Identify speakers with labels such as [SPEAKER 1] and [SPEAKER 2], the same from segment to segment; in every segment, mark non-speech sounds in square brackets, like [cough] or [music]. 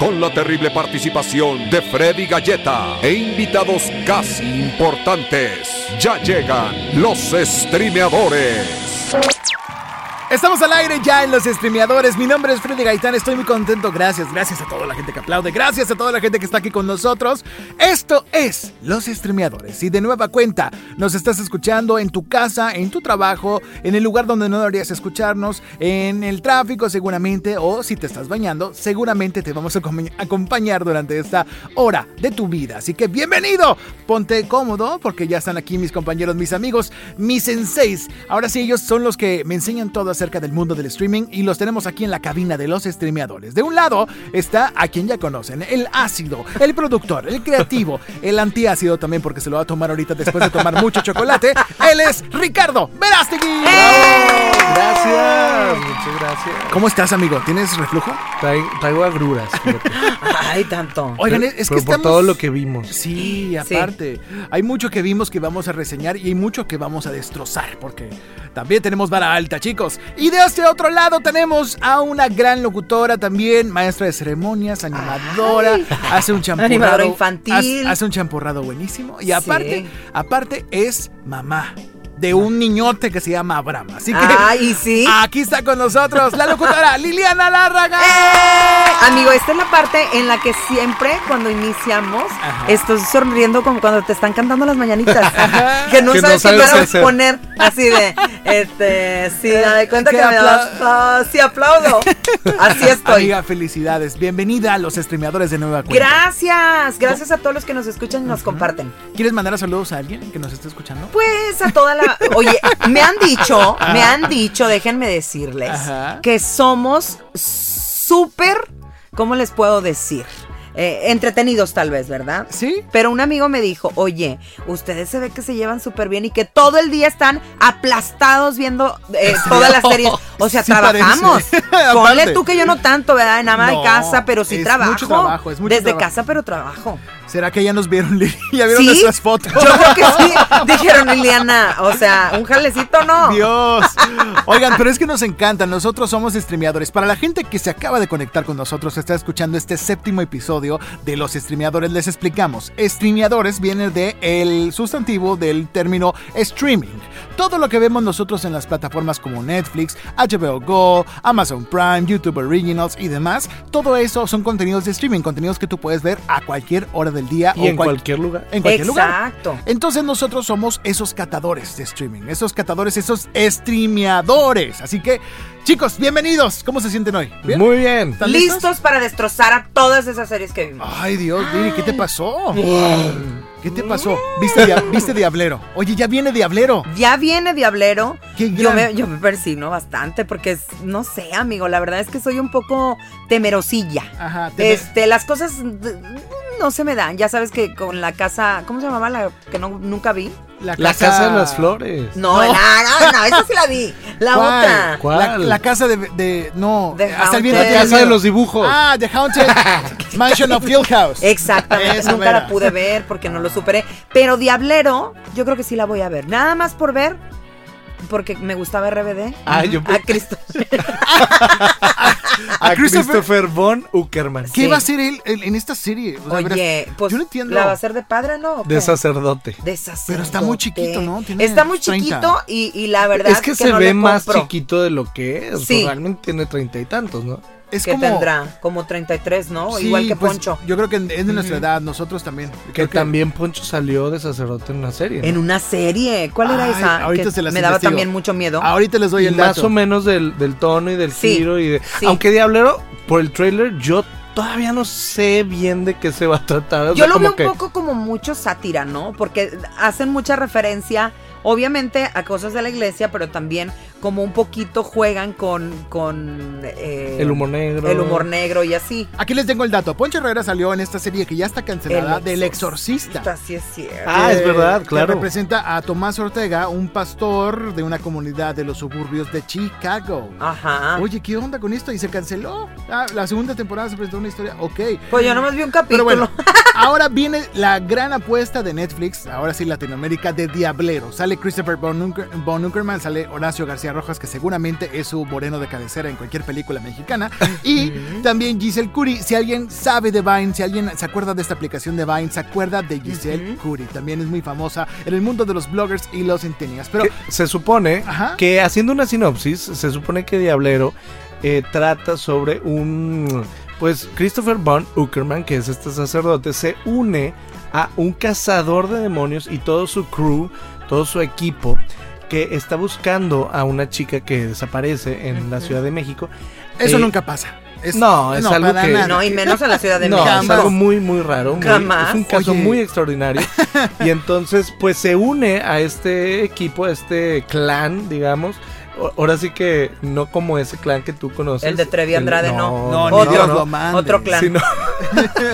[SPEAKER 1] Con la terrible participación de Freddy Galleta e invitados casi importantes, ya llegan los streameadores.
[SPEAKER 2] Estamos al aire ya en los streameadores. Mi nombre es Freddy Gaitán. Estoy muy contento. Gracias, gracias a toda la gente que aplaude. Gracias a toda la gente que está aquí con nosotros. Esto es Los Streameadores. Y de nueva cuenta, nos estás escuchando en tu casa, en tu trabajo, en el lugar donde no deberías escucharnos, en el tráfico seguramente, o si te estás bañando, seguramente te vamos a acompañar durante esta hora de tu vida. Así que bienvenido. Ponte cómodo porque ya están aquí mis compañeros, mis amigos, mis senseis. Ahora sí, ellos son los que me enseñan todo acerca del mundo del streaming y los tenemos aquí en la cabina de los streameadores. De un lado está a quien ya conocen, el ácido, el productor, el creativo, el antiácido también porque se lo va a tomar ahorita después de tomar mucho chocolate. Él es Ricardo Verástegui.
[SPEAKER 3] ¡Eh! Gracias, muchas gracias.
[SPEAKER 2] ¿Cómo estás, amigo? ¿Tienes reflujo?
[SPEAKER 3] traigo agruras. [laughs]
[SPEAKER 4] Ay, tanto.
[SPEAKER 2] Oigan, es que estamos...
[SPEAKER 3] por todo lo que vimos.
[SPEAKER 2] Sí, aparte. Hay mucho que vimos que vamos a reseñar y hay mucho que vamos a destrozar porque también tenemos vara alta, chicos. Y de este otro lado tenemos a una gran locutora también, maestra de ceremonias, animadora, hace un champurrado.
[SPEAKER 4] Animadora infantil.
[SPEAKER 2] Hace, un champurrado buenísimo. Y aparte, aparte es mamá de un niñote que se llama Abraham. Así que
[SPEAKER 4] Ay, sí.
[SPEAKER 2] aquí está con nosotros la locutora [laughs] Liliana Lárraga.
[SPEAKER 4] ¡Eh! Amigo, esta es la parte en la que siempre cuando iniciamos estoy sonriendo como cuando te están cantando las mañanitas. Que no sabes qué para poner así de este, sí, de cuenta que me das, ah, sí aplaudo. Así estoy.
[SPEAKER 2] Amiga, felicidades. Bienvenida a los streameadores de Nueva Cuenta.
[SPEAKER 4] Gracias. Gracias a todos los que nos escuchan y nos comparten.
[SPEAKER 2] ¿Quieres mandar saludos a alguien que nos esté escuchando?
[SPEAKER 4] Pues a toda la Oye, me han dicho, [laughs] me han dicho, déjenme decirles, que somos súper, ¿cómo les puedo decir? Eh, entretenidos tal vez, ¿verdad?
[SPEAKER 2] Sí.
[SPEAKER 4] Pero un amigo me dijo, oye, ustedes se ve que se llevan súper bien y que todo el día están aplastados viendo eh, todas las series. O sea, [laughs] trabajamos. [laughs] Ponle tú que yo no tanto, ¿verdad? En ama de casa, pero sí trabajo.
[SPEAKER 2] Mucho trabajo, es mucho
[SPEAKER 4] Desde casa, pero trabajo.
[SPEAKER 2] ¿Será que ya nos vieron, [laughs] ¿Ya vieron nuestras fotos?
[SPEAKER 4] Yo creo que sí. [laughs] Dijeron, Liliana, o sea, un jalecito no.
[SPEAKER 2] Dios. Oigan, pero es que nos encanta. Nosotros somos streameadores. Para la gente que se acaba de conectar con nosotros, está escuchando este séptimo episodio de los streameadores, les explicamos. Streameadores viene del el sustantivo del término streaming. Todo lo que vemos nosotros en las plataformas como Netflix, HBO Go, Amazon Prime, YouTube Originals y demás, todo eso son contenidos de streaming, contenidos que tú puedes ver a cualquier hora del día
[SPEAKER 3] y en cualquier lugar.
[SPEAKER 2] En cualquier
[SPEAKER 4] Exacto.
[SPEAKER 2] Entonces nosotros somos esos catadores de streaming, esos catadores, esos streameadores. Así que, chicos, bienvenidos. ¿Cómo se sienten hoy?
[SPEAKER 3] Muy bien.
[SPEAKER 4] listos? para destrozar a todas esas series que vimos?
[SPEAKER 2] Ay, Dios, Lili, ¿qué te pasó? ¿Qué te pasó? ¿Viste, Diablero? Oye, ya viene Diablero.
[SPEAKER 4] Ya viene Diablero. yo, me, yo me persigno bastante porque, no sé, amigo, la verdad es que soy un poco temerosilla. Ajá. este, las cosas no se me dan. Ya sabes que con la casa, ¿cómo se llamaba la que no, nunca vi?
[SPEAKER 3] La casa, de las flores.
[SPEAKER 4] No, no, no, no, esa sí la vi. La otra.
[SPEAKER 2] ¿Cuál? La, casa de, de no,
[SPEAKER 4] hasta el
[SPEAKER 3] La casa de los dibujos.
[SPEAKER 2] Ah, The Haunted [laughs] Mansion of Hill House.
[SPEAKER 4] Exactamente, nunca la pude ver porque no lo superé. Pero Diablero, yo creo que sí la voy a ver. Nada más por ver porque me gustaba RBD.
[SPEAKER 3] Ah, yo
[SPEAKER 4] a Cristo. [laughs]
[SPEAKER 3] a, Christopher, von Uckerman.
[SPEAKER 2] ¿Qué va a ser él en esta serie?
[SPEAKER 4] Oye, pues yo no entiendo. ¿La va a ser de padre no?
[SPEAKER 3] De sacerdote.
[SPEAKER 4] De sacerdote.
[SPEAKER 2] Pero está muy chiquito, ¿no?
[SPEAKER 4] está muy chiquito y, la verdad
[SPEAKER 3] es que, se ve más chiquito de lo que es. Sí. Realmente tiene treinta y tantos, ¿no?
[SPEAKER 4] Es que tendrá como 33, ¿no? Igual que pues, Poncho.
[SPEAKER 2] Yo creo que es de nuestra edad, nosotros también.
[SPEAKER 3] Que, también Poncho salió de sacerdote en una serie.
[SPEAKER 4] En una serie. ¿Cuál era esa?
[SPEAKER 2] Ahorita se las
[SPEAKER 4] Me daba también mucho miedo.
[SPEAKER 2] Ahorita les doy el dato.
[SPEAKER 3] Más o menos del, tono y del giro y de. Aunque Diablero, por el trailer, yo todavía no sé bien de qué se va a tratar.
[SPEAKER 4] yo lo veo un poco como mucho sátira, ¿no? Porque hacen mucha referencia obviamente a cosas de la iglesia, pero también como un poquito juegan con, con
[SPEAKER 3] eh, el humor negro.
[SPEAKER 4] El humor negro y así.
[SPEAKER 2] Aquí les tengo el dato. Poncho Herrera salió en esta serie que ya está cancelada del Exorcista.
[SPEAKER 4] Así es cierto.
[SPEAKER 3] Ah, es verdad, claro.
[SPEAKER 2] Que representa a Tomás Ortega, un pastor de una comunidad de los suburbios de Chicago.
[SPEAKER 4] Ajá.
[SPEAKER 2] Oye, ¿qué onda con esto? Y se canceló. Ah, la segunda temporada se presentó una historia. Ok.
[SPEAKER 4] Pues yo nomás vi un capítulo.
[SPEAKER 2] Pero bueno, [laughs] ahora viene la gran apuesta de Netflix, ahora sí Latinoamérica, de Diablero. Sale Christopher Von, Uckerman, sale Horacio García Rojas, que seguramente es su moreno de cabecera en cualquier película mexicana. [laughs] Y también Giselle Curry. Si alguien sabe de Vine, si alguien se acuerda de esta aplicación de Vine, se acuerda de Giselle Curry. También es muy famosa en el mundo de los bloggers y los centenias. Pero
[SPEAKER 3] se supone que haciendo una sinopsis, se supone que Diablero eh, trata sobre un pues Christopher Von Uckerman, que es este sacerdote, se une a un cazador de demonios y todo su crew, todo su equipo, que está buscando a una chica que desaparece en la Ciudad de México.
[SPEAKER 2] Eso eh, nunca pasa.
[SPEAKER 3] no, es algo que...
[SPEAKER 4] No, y menos en la Ciudad de México. No,
[SPEAKER 3] es algo muy, muy raro. es un caso muy extraordinario. [laughs] y entonces, pues se une a este equipo, a este clan, digamos, ahora sí que no como ese clan que tú conoces.
[SPEAKER 4] El de Trevi Andrade, no.
[SPEAKER 2] No,
[SPEAKER 4] otro, otro clan. [laughs]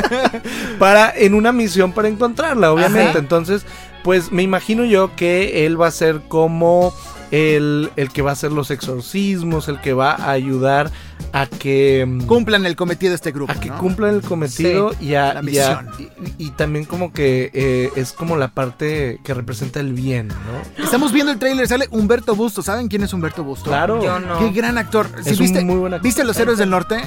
[SPEAKER 4] [laughs]
[SPEAKER 3] para, en una misión para encontrarla, obviamente. Entonces, pues me imagino yo que él va a ser como el, el que va a hacer los exorcismos, el que va a ayudar a que
[SPEAKER 2] mm, cumplan el cometido de este grupo.
[SPEAKER 3] A que cumplan el cometido y, a,
[SPEAKER 2] la misión.
[SPEAKER 3] y, también como que eh, es como la parte que representa el bien, ¿no?
[SPEAKER 2] Estamos viendo el tráiler, sale Humberto Busto. ¿Saben quién es Humberto Busto?
[SPEAKER 3] Claro.
[SPEAKER 4] Yo no.
[SPEAKER 2] Qué gran actor.
[SPEAKER 3] Es un muy buen actor.
[SPEAKER 2] ¿Viste Los Héroes del Norte?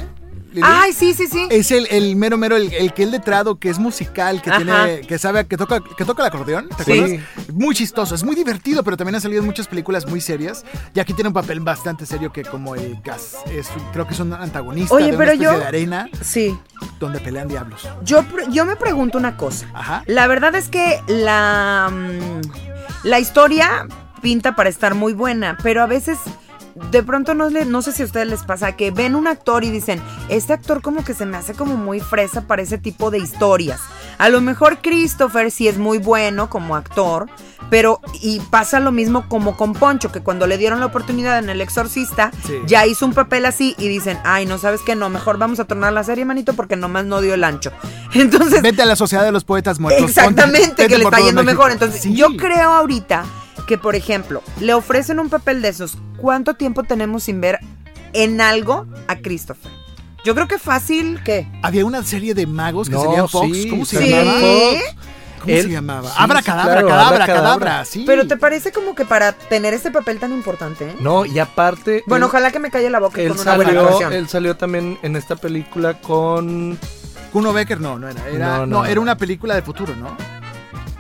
[SPEAKER 4] Ay, sí, sí, sí.
[SPEAKER 2] Es el, el mero mero, el, que es letrado, que es musical, que tiene, que sabe, que toca, que toca el acordeón, ¿te acuerdas? Muy chistoso, es muy divertido, pero también ha salido en muchas películas muy serias. Y aquí tiene un papel bastante serio que como el Gas, es, creo que es un antagonista
[SPEAKER 4] Oye,
[SPEAKER 2] de
[SPEAKER 4] pero yo,
[SPEAKER 2] de arena.
[SPEAKER 4] Sí.
[SPEAKER 2] Donde pelean diablos.
[SPEAKER 4] Yo, yo me pregunto una cosa.
[SPEAKER 2] Ajá.
[SPEAKER 4] La verdad es que la, mm, la historia pinta para estar muy buena, pero a veces de pronto no, no sé si a ustedes les pasa que ven un actor y dicen, este actor como que se me hace como muy fresa para ese tipo de historias. A lo mejor Christopher sí es muy bueno como actor, pero y pasa lo mismo como con Poncho, que cuando le dieron la oportunidad en El Exorcista, ya hizo un papel así y dicen, ay, no sabes qué, no, mejor vamos a tornar la serie, manito, porque nomás no dio el ancho. [laughs] Entonces...
[SPEAKER 2] Vete a la Sociedad de los Poetas Muertos.
[SPEAKER 4] Exactamente, que le está yendo mejor. Entonces, yo creo ahorita que, por ejemplo, le ofrecen un papel de esos, ¿cuánto tiempo tenemos sin ver en algo a Christopher? Yo creo que fácil, ¿qué?
[SPEAKER 2] Había una serie de magos que se llamaban Fox. ¿Cómo se
[SPEAKER 4] ¿Sí?
[SPEAKER 2] llamaba? ¿Cómo se llamaba? abra cadabra, cadabra, cadabra, sí.
[SPEAKER 4] Pero te parece como que para tener este papel tan importante, ¿eh?
[SPEAKER 3] No, y aparte.
[SPEAKER 4] Bueno, ojalá que me calle la boca
[SPEAKER 3] él
[SPEAKER 4] con
[SPEAKER 3] una
[SPEAKER 4] salió, buena
[SPEAKER 3] Él salió también en esta película con.
[SPEAKER 2] Kuno Becker, no, no era. era no, era una película de futuro, ¿no?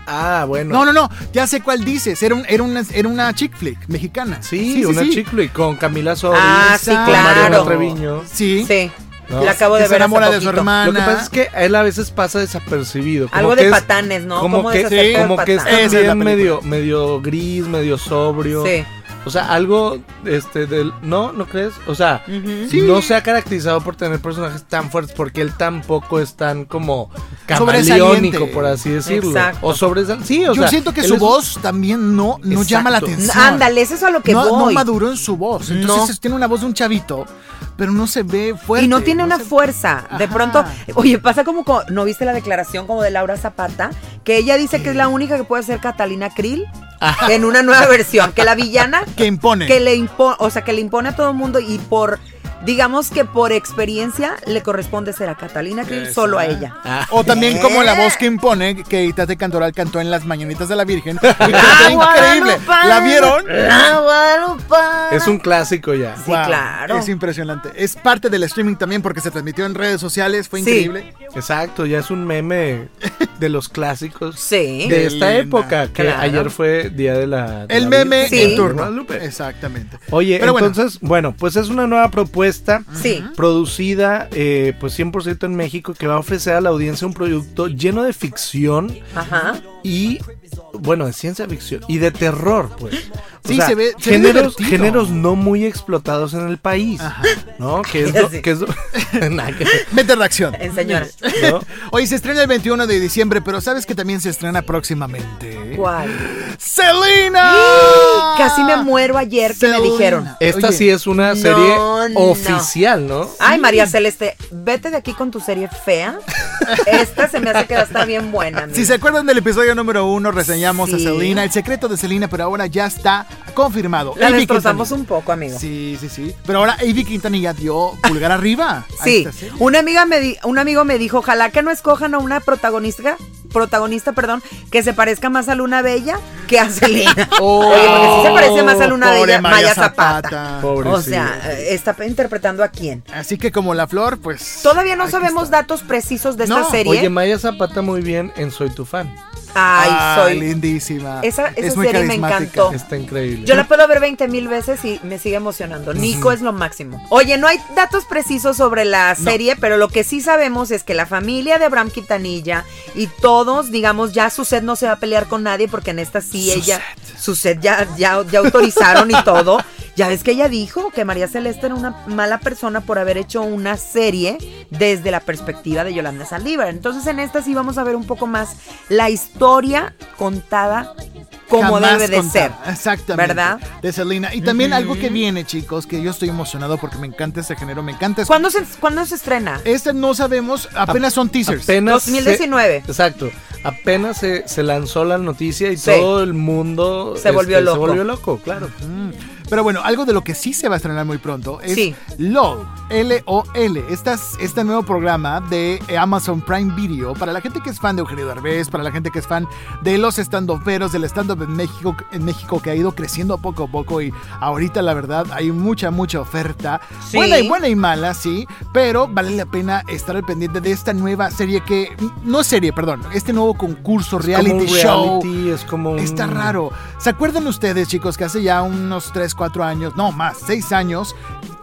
[SPEAKER 3] Ah, bueno.
[SPEAKER 2] No, no, no, ya sé cuál dices. Era, un, era, una, era una chick flick mexicana.
[SPEAKER 3] Sí, una chick flick con Camila Sodi.
[SPEAKER 4] Ah, sí, claro.
[SPEAKER 3] Mariana Treviño.
[SPEAKER 2] Sí.
[SPEAKER 4] Sí. La acabo de ver. Se
[SPEAKER 2] enamora de su hermana.
[SPEAKER 3] Lo que pasa es que él a veces pasa desapercibido.
[SPEAKER 4] Algo de patanes, ¿no?
[SPEAKER 3] Como, que, como que es medio, medio gris, medio sobrio. Sí. O sea, algo este del no, ¿no crees? O sea, no se ha caracterizado por tener personajes tan fuertes porque él tampoco es tan como camaleónico, por así decirlo. Exacto. O sobre sí, o
[SPEAKER 2] Yo siento que su voz también no, no llama la atención.
[SPEAKER 4] Ándale, eso es a lo que
[SPEAKER 2] no,
[SPEAKER 4] voy.
[SPEAKER 2] No maduró en su voz. Entonces tiene una voz de un chavito pero no se ve fuerte.
[SPEAKER 4] Y no tiene una fuerza. De pronto, oye, pasa como, ¿no viste la declaración como de Laura Zapata? Que ella dice que es la única que puede ser Catalina Krill en una nueva versión, que la villana [laughs]
[SPEAKER 2] que impone.
[SPEAKER 4] Que le impone, o sea, que le impone a todo el mundo y por digamos que por experiencia le corresponde ser a Catalina Krill solo a ella.
[SPEAKER 2] Ah. O también [laughs] como la voz que impone que Itate Cantoral cantó en Las Mañanitas de la Virgen. [laughs] increíble. ¿La vieron?
[SPEAKER 3] Es un clásico ya.
[SPEAKER 4] Sí, claro.
[SPEAKER 2] Es impresionante. Es parte del streaming también porque se transmitió en redes sociales. Fue increíble.
[SPEAKER 3] Exacto, ya es un meme de los clásicos [laughs]
[SPEAKER 4] sí.
[SPEAKER 3] de esta época. Que ayer fue día de la.
[SPEAKER 2] el meme
[SPEAKER 3] en
[SPEAKER 2] turno. Exactamente.
[SPEAKER 3] Oye, entonces, bueno, pues es una nueva propuesta
[SPEAKER 4] sí.
[SPEAKER 3] producida eh, pues 100% en México que va a ofrecer a la audiencia un producto lleno de ficción y bueno, de ciencia ficción y de terror, pues.
[SPEAKER 2] Sí, se ve,
[SPEAKER 3] géneros, géneros no muy explotados en el país, ¿no? [laughs] Que es, lo, [laughs] que es
[SPEAKER 2] Mete reacción.
[SPEAKER 4] En señora.
[SPEAKER 2] Hoy [laughs] se estrena el 21 de diciembre, pero sabes que también se estrena próximamente.
[SPEAKER 4] ¿Cuál?
[SPEAKER 2] Selena. [gasps]
[SPEAKER 4] Casi me muero ayer que me dijeron.
[SPEAKER 3] Esta sí es una serie oficial, ¿no?
[SPEAKER 4] Ay, María Celeste, vete de aquí con tu serie fea. Esta se me hace que va a estar bien buena.
[SPEAKER 2] Si se acuerdan del episodio número uno, reseñamos a Selena, el secreto de Selena, pero ahora ya está confirmado.
[SPEAKER 4] La destrozamos un poco, amigo.
[SPEAKER 2] Sí, sí, sí. Pero ahora Avi Quintanilla dio pulgar arriba. [laughs]
[SPEAKER 4] Sí. Una amiga me un amigo me dijo, ojalá que no escojan a una protagonista, protagonista, perdón, que se parezca más a Luna Bella que a Selena. Oh, [laughs] Oye, porque si se parece más a Luna Bella, Maya Zapata. o sea, está interpretando a quién.
[SPEAKER 2] Así que como la flor, pues.
[SPEAKER 4] Todavía no sabemos datos precisos de esta serie.
[SPEAKER 3] Oye, Maya Zapata muy bien en Soy tu fan.
[SPEAKER 2] Ay, soy. lindísima.
[SPEAKER 4] Esa, esa serie me encantó.
[SPEAKER 3] Está increíble.
[SPEAKER 4] Yo la puedo ver 20 mil veces y me sigue emocionando. Nico es lo máximo. Oye, no hay datos precisos sobre la serie, pero lo que sí sabemos es que la familia de Abraham Quitanilla y todos, digamos, ya su set no se va a pelear con nadie porque en esta sí ella, su set ya, ya, ya autorizaron y [laughs] todo. Ya ves que ella dijo que María Celeste era una mala persona por haber hecho una serie desde la perspectiva de Yolanda Saldívar. Entonces en esta sí vamos a ver un poco más la historia contada como debe de ser.
[SPEAKER 2] Exactamente.
[SPEAKER 4] ¿Verdad?
[SPEAKER 2] De Selena. Y también algo que viene, chicos, que yo estoy emocionado porque me encanta ese género, me encanta.
[SPEAKER 4] ¿Cuándo se, ¿cuándo se estrena?
[SPEAKER 2] Este no sabemos, apenas son teasers.
[SPEAKER 3] Apenas
[SPEAKER 4] 2019.
[SPEAKER 3] exacto. Apenas se, se, lanzó la noticia y todo el mundo
[SPEAKER 4] se volvió
[SPEAKER 3] este,
[SPEAKER 4] loco.
[SPEAKER 3] Se volvió loco, claro.
[SPEAKER 2] Pero bueno, algo de lo que sí se va a estrenar muy pronto es LOL, L-O-L. Este, este nuevo programa de Amazon Prime Video para la gente que es fan de Eugenio Derbez, para la gente que es fan de los stand-uperos, del stand-up en México, en México que ha ido creciendo poco a poco y ahorita la verdad hay mucha, mucha oferta. Buena y buena y mala, sí, pero vale la pena estar al pendiente de esta nueva serie que, no serie, perdón, este nuevo concurso, reality, show.
[SPEAKER 3] Es como
[SPEAKER 2] Está raro. ¿Se acuerdan ustedes, chicos, que hace ya unos 3, cuatro años, no más, seis años,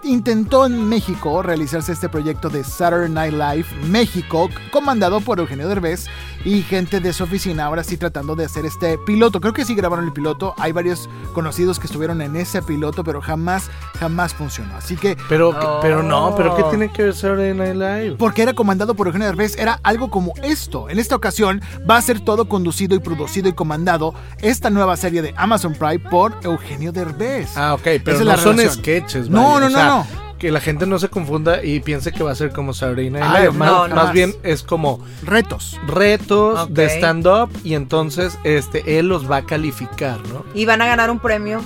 [SPEAKER 2] intentó en México realizarse este proyecto de Saturday Night Live México, comandado por Eugenio Derbez y gente de su oficina, ahora sí tratando de hacer este piloto. Creo que sí grabaron el piloto, hay varios conocidos que estuvieron en ese piloto, pero jamás, jamás funcionó. Así que...
[SPEAKER 3] Pero, pero no, pero ¿qué tiene que ver Saturday Night Live?
[SPEAKER 2] Porque era comandado por Eugenio Derbez, era algo como esto. En esta ocasión va a ser todo conducido y producido y comandado esta nueva serie de Amazon Prime por Eugenio Derbez.
[SPEAKER 3] Ah, ok, pero no son sketches.
[SPEAKER 2] No, no, no, no
[SPEAKER 3] que la gente no se confunda y piense que va a ser como Sabrina Night Más, bien es como
[SPEAKER 2] retos.
[SPEAKER 3] Retos de stand-up y entonces este él los va a calificar, ¿no?
[SPEAKER 4] Y van a ganar un premio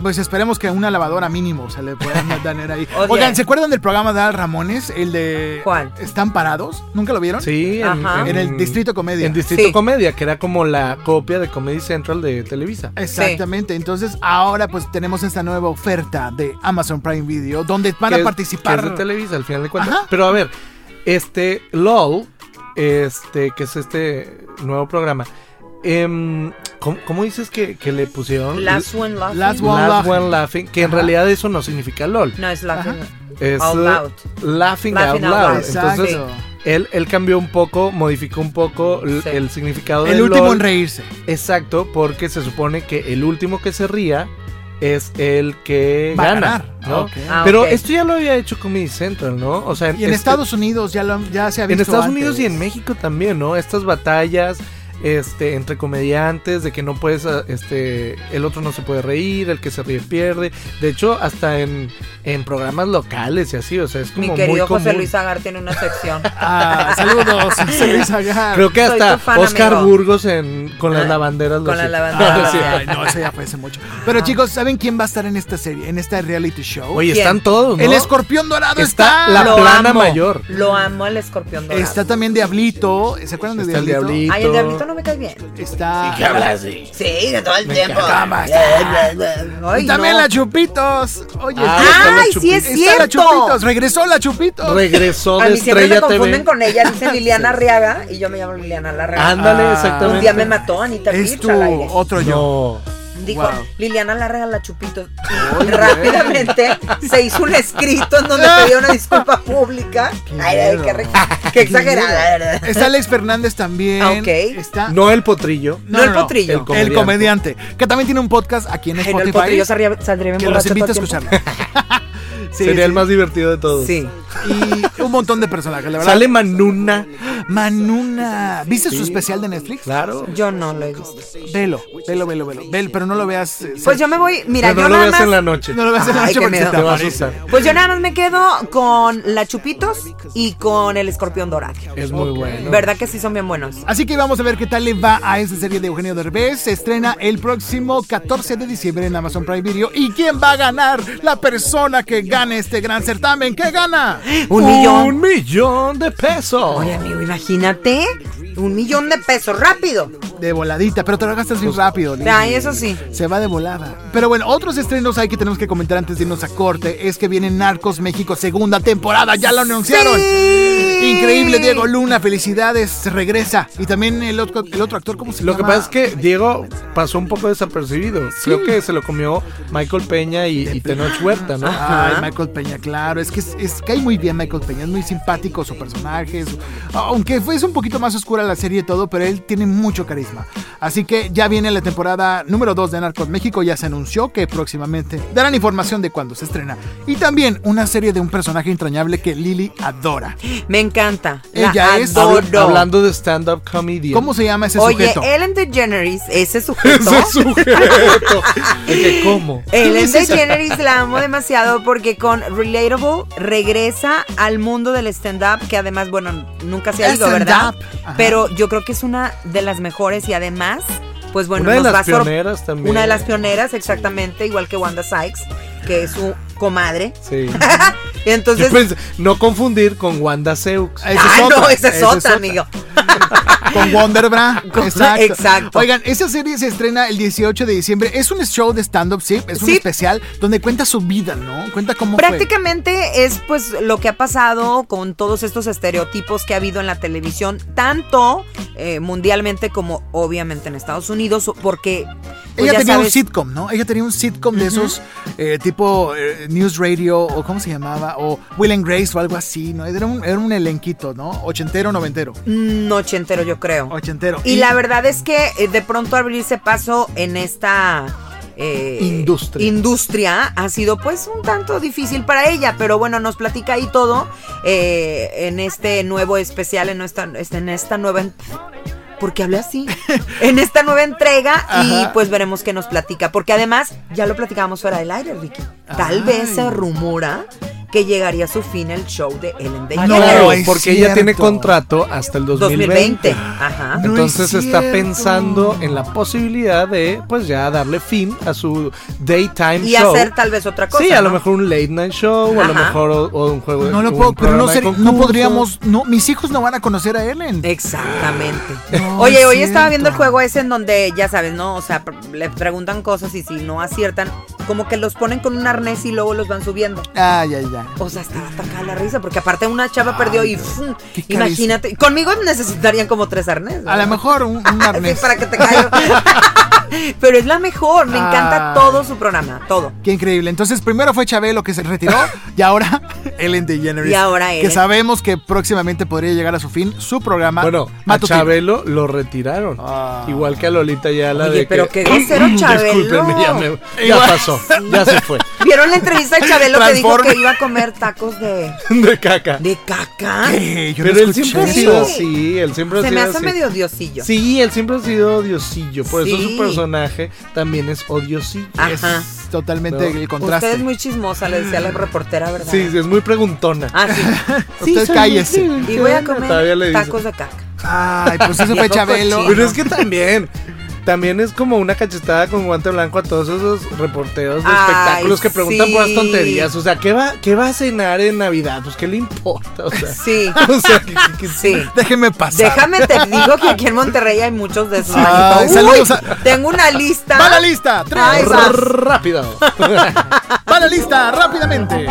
[SPEAKER 2] pues esperemos que una lavadora mínimo se le pueda [laughs] tener ahí. Oigan, ¿se acuerdan del programa de Al Ramones? El de.
[SPEAKER 4] ¿Cuál?
[SPEAKER 2] ¿Están parados? ¿Nunca lo vieron?
[SPEAKER 3] Sí,
[SPEAKER 2] en, el Distrito Comedia.
[SPEAKER 3] En Distrito Comedia, que era como la copia de Comedy Central de Televisa.
[SPEAKER 2] Exactamente. Entonces, ahora pues tenemos esta nueva oferta de Amazon Prime Video, donde van a participar.
[SPEAKER 3] Que es de Televisa, al final de cuentas. Pero a ver, este LOL, este, que es este nuevo programa Em, ¿cómo, dices que, le pusieron?
[SPEAKER 4] Last One Laughing.
[SPEAKER 3] Last One, laughing. que en realidad eso no significa LOL.
[SPEAKER 4] No, es Laughing
[SPEAKER 3] es out loud. Laughing, out, loud. Entonces, él, él, cambió un poco, modificó un poco el significado
[SPEAKER 2] El último en reírse.
[SPEAKER 3] Exacto, porque se supone que el último que se ría es el que gana, ¿no?
[SPEAKER 2] Ah,
[SPEAKER 3] Pero esto ya lo había hecho Comedy Central, ¿no?
[SPEAKER 2] O sea, y en este Estados Unidos ya, lo, ya se ha visto
[SPEAKER 3] En Estados Unidos y en México también, ¿no? Estas batallas este, entre comediantes, de que no puedes, ah, este, el otro no se puede reír, el que se ríe pierde. De hecho, hasta en, en programas locales y así, o sea, es como
[SPEAKER 4] Mi querido
[SPEAKER 3] muy
[SPEAKER 4] José Luis Agar tiene una sección. [laughs]
[SPEAKER 2] ah, saludos, [laughs] José Luis Agar.
[SPEAKER 3] Creo que hasta Oscar Burgos en, con las lavanderas.
[SPEAKER 4] Con las lavanderas.
[SPEAKER 2] no, eso ya fue hace mucho. Pero chicos, ¿saben quién va a estar en esta serie, en esta reality show?
[SPEAKER 3] Oye, están todos, ¿no?
[SPEAKER 2] El escorpión dorado está.
[SPEAKER 3] la plana mayor.
[SPEAKER 4] Lo amo el escorpión dorado.
[SPEAKER 2] Está también Diablito. ¿Se acuerdan de Diablito?
[SPEAKER 4] El Diablito? Ay, el Diablito no me cae bien.
[SPEAKER 2] Está.
[SPEAKER 3] ¿Y qué habla así?
[SPEAKER 4] Sí, de todo el tiempo.
[SPEAKER 2] y también la Chupitos. Oye,
[SPEAKER 4] Ay, sí es cierto.
[SPEAKER 2] Está la Chupitos. Regresó la Chupitos.
[SPEAKER 3] Regresó de
[SPEAKER 4] A mí siempre
[SPEAKER 3] Estrella
[SPEAKER 4] me confunden con ella. Dicen [laughs] Liliana Arriaga y yo me llamo Liliana Larraga.
[SPEAKER 3] Ándale, ah, exactamente.
[SPEAKER 4] Un día me mató Anita
[SPEAKER 2] Es tu otro yo.
[SPEAKER 4] Dijo, Liliana Larraga la chupito. Y rápidamente se hizo un escrito en donde [laughs] pedía una disculpa pública. Ay, qué, [laughs] qué exagerada.
[SPEAKER 2] Está Alex Fernández también.
[SPEAKER 4] Ah, ok.
[SPEAKER 2] Está...
[SPEAKER 3] No el potrillo.
[SPEAKER 4] No, el potrillo.
[SPEAKER 2] El comediante. Que también tiene un podcast aquí en Spotify.
[SPEAKER 4] el potrillo saldría bien
[SPEAKER 2] Que los invito a escucharlo. [laughs]
[SPEAKER 3] Sería el más divertido de todos.
[SPEAKER 4] Sí.
[SPEAKER 2] Y [laughs] un montón de personajes, la verdad.
[SPEAKER 3] Sale Manuna.
[SPEAKER 2] Manuna. ¿Viste su especial de Netflix?
[SPEAKER 3] Claro.
[SPEAKER 4] Yo no lo he visto.
[SPEAKER 2] Velo, velo, velo, velo. pero no lo veas.
[SPEAKER 4] Eh, pues yo me voy. Mira,
[SPEAKER 3] yo
[SPEAKER 4] no
[SPEAKER 3] lo
[SPEAKER 4] veas
[SPEAKER 3] en la noche.
[SPEAKER 2] No lo veas en la noche porque te
[SPEAKER 3] va a
[SPEAKER 4] Pues yo nada más me quedo con la Chupitos y con el escorpión dorado.
[SPEAKER 3] Es muy bueno.
[SPEAKER 4] ¿Verdad que sí son bien buenos?
[SPEAKER 2] Así que vamos a ver qué tal le va a esa serie de Eugenio Derbez. Se estrena el próximo 14 de diciembre en Amazon Prime Video. ¿Y quién va a ganar? La persona que gane este gran certamen. ¿Qué gana?
[SPEAKER 4] Un millón.
[SPEAKER 3] Un millón de pesos.
[SPEAKER 4] Oye, amigo, imagínate. Un millón de pesos, rápido.
[SPEAKER 2] De voladita, pero te lo gastas bien rápido.
[SPEAKER 4] Ay, eso sí.
[SPEAKER 2] Se va de volada. Pero bueno, otros estrenos hay que tenemos que comentar antes de irnos a corte. Es que viene Narcos México segunda temporada. Ya lo anunciaron. Increíble, Diego Luna. Felicidades. Regresa. Y también el otro, el otro actor, ¿cómo se
[SPEAKER 3] lo
[SPEAKER 2] llama?
[SPEAKER 3] Lo que pasa es que Diego pasó un poco desapercibido. Creo que se lo comió Michael Peña y, Tenoch Huerta, ¿no?
[SPEAKER 2] Ay, Michael Peña, claro. Es que es, cae muy bien Michael Peña. Es muy simpático su personaje. aunque fue un poquito más oscura la serie y todo, pero él tiene mucho carisma. Así que ya viene la temporada número 2 de Narcos México. Ya se anunció que próximamente darán información de cuándo se estrena. Y también una serie de un personaje entrañable que Lily adora.
[SPEAKER 4] Me encanta.
[SPEAKER 2] Ella es
[SPEAKER 3] hablando de stand-up comedy.
[SPEAKER 2] ¿Cómo se llama ese sujeto?
[SPEAKER 4] Oye, Ellen DeGeneres, ese [laughs] sujeto.
[SPEAKER 3] ese sujeto. ¿Cómo?
[SPEAKER 4] Ellen DeGeneres la amo demasiado porque con Relatable regresa al mundo del stand-up, que además, bueno, nunca se ha ido, ¿verdad? Pero yo creo que es una de las mejores y además, pues bueno,
[SPEAKER 3] una de las pioneras también.
[SPEAKER 4] Una de las pioneras, exactamente, igual que Wanda Sykes, que es su comadre.
[SPEAKER 3] Sí. [laughs]
[SPEAKER 4] Entonces.
[SPEAKER 3] no confundir con Wanda Seux.
[SPEAKER 4] Ah, no, esa es otra, amigo. [laughs]
[SPEAKER 2] con Wonder Bra. [laughs] Exacto.
[SPEAKER 4] Exacto.
[SPEAKER 2] Oigan, esa serie se estrena el 18 de diciembre. Es un show de stand-up, sí. Es un especial donde cuenta su vida, ¿no? Cuenta cómo
[SPEAKER 4] Prácticamente es pues lo que ha pasado con todos estos estereotipos que ha habido en la televisión, tanto eh, mundialmente como obviamente en Estados Unidos, porque
[SPEAKER 2] pues ella tenía un sitcom, ¿no? Ella tenía un sitcom de esos eh, tipo eh, News Radio o ¿cómo se llamaba? O Will and Grace o algo así, ¿no? Era un, era un elenquito, ¿no? Ochentero, noventero.
[SPEAKER 4] Mm, ochentero, yo creo.
[SPEAKER 2] Ochentero.
[SPEAKER 4] Y, la verdad es que eh, de pronto abrirse paso en esta...
[SPEAKER 2] industria.
[SPEAKER 4] industria ha sido pues un tanto difícil para ella, pero bueno, nos platica ahí todo en este nuevo especial, en esta, en esta nueva porque hablé así [laughs] en esta nueva entrega y pues veremos qué nos platica. Porque además, ya lo platicábamos fuera del aire, Ricky. Tal vez se rumora que llegaría a su fin el show de Ellen
[SPEAKER 3] DeGeneres. No, porque ella tiene contrato hasta el 2020.
[SPEAKER 4] 2020. Ajá.
[SPEAKER 3] Entonces está pensando en la posibilidad de, pues ya darle fin a su daytime
[SPEAKER 4] show.
[SPEAKER 3] Y
[SPEAKER 4] hacer tal vez otra cosa.
[SPEAKER 3] Sí, a lo mejor un late night show, o a lo mejor o, un juego de
[SPEAKER 2] No lo puedo, pero no, no podríamos, no, mis hijos no van a conocer a Ellen.
[SPEAKER 4] Exactamente. Oye, hoy estaba viendo el juego ese en donde, ya sabes, ¿no? O sea, le preguntan cosas y si no aciertan, como que los ponen con un arnés y luego los van subiendo.
[SPEAKER 2] Ay, ay, ay.
[SPEAKER 4] O sea, estaba atacada la risa, porque aparte una chava perdió y imagínate, conmigo necesitarían como tres arnés.
[SPEAKER 2] A lo mejor un, [laughs] arnés.
[SPEAKER 4] para que te caiga. [laughs] Pero es la mejor, me encanta todo su programa, todo.
[SPEAKER 2] Qué increíble. Entonces, primero fue Chabelo que se retiró [laughs] y ahora Ellen DeGeneres.
[SPEAKER 4] Y ahora
[SPEAKER 2] Que sabemos que próximamente podría llegar a su fin su programa.
[SPEAKER 3] Bueno, a Chabelo lo retiraron. Ah. Igual que a Lolita ya la de
[SPEAKER 4] pero que... qué grosero [laughs] Chabelo.
[SPEAKER 3] ya, ya pasó, ya se fue. [laughs]
[SPEAKER 4] ¿Vieron la entrevista de Chabelo que dijo que iba a comer tacos de...
[SPEAKER 3] de caca.
[SPEAKER 4] ¿De caca?
[SPEAKER 3] pero él siempre ha sido así, él siempre ha
[SPEAKER 4] sido
[SPEAKER 3] Se
[SPEAKER 4] me hace medio diosillo.
[SPEAKER 3] Sí, él siempre ha sido diosillo, por eso su personaje también es odiosillo.
[SPEAKER 2] Ajá. Es totalmente el contraste.
[SPEAKER 4] Usted es muy chismosa, le decía la reportera, ¿verdad?
[SPEAKER 3] Sí, es muy preguntona.
[SPEAKER 4] Ah, sí. [laughs]
[SPEAKER 2] Usted cállese.
[SPEAKER 4] Y voy a comer tacos de caca.
[SPEAKER 2] Ay, pues eso fue Chabelo.
[SPEAKER 3] Pero es que también también es como una cachetada con guante blanco a todos esos reporteros de espectáculos que preguntan por las tonterías. O sea, ¿qué va, ¿qué va a cenar en Navidad? Pues, ¿qué le importa? O sea,
[SPEAKER 4] sí. [laughs]
[SPEAKER 3] O sea,
[SPEAKER 4] sí.
[SPEAKER 2] Déjeme pasar.
[SPEAKER 4] Déjame te [laughs] digo que aquí en Monterrey hay muchos de esos.
[SPEAKER 2] saludos
[SPEAKER 4] Tengo una lista.
[SPEAKER 2] ¡Va la lista!
[SPEAKER 3] Ay, rápido. [laughs]
[SPEAKER 2] ¡Va la lista! ¡Rápidamente!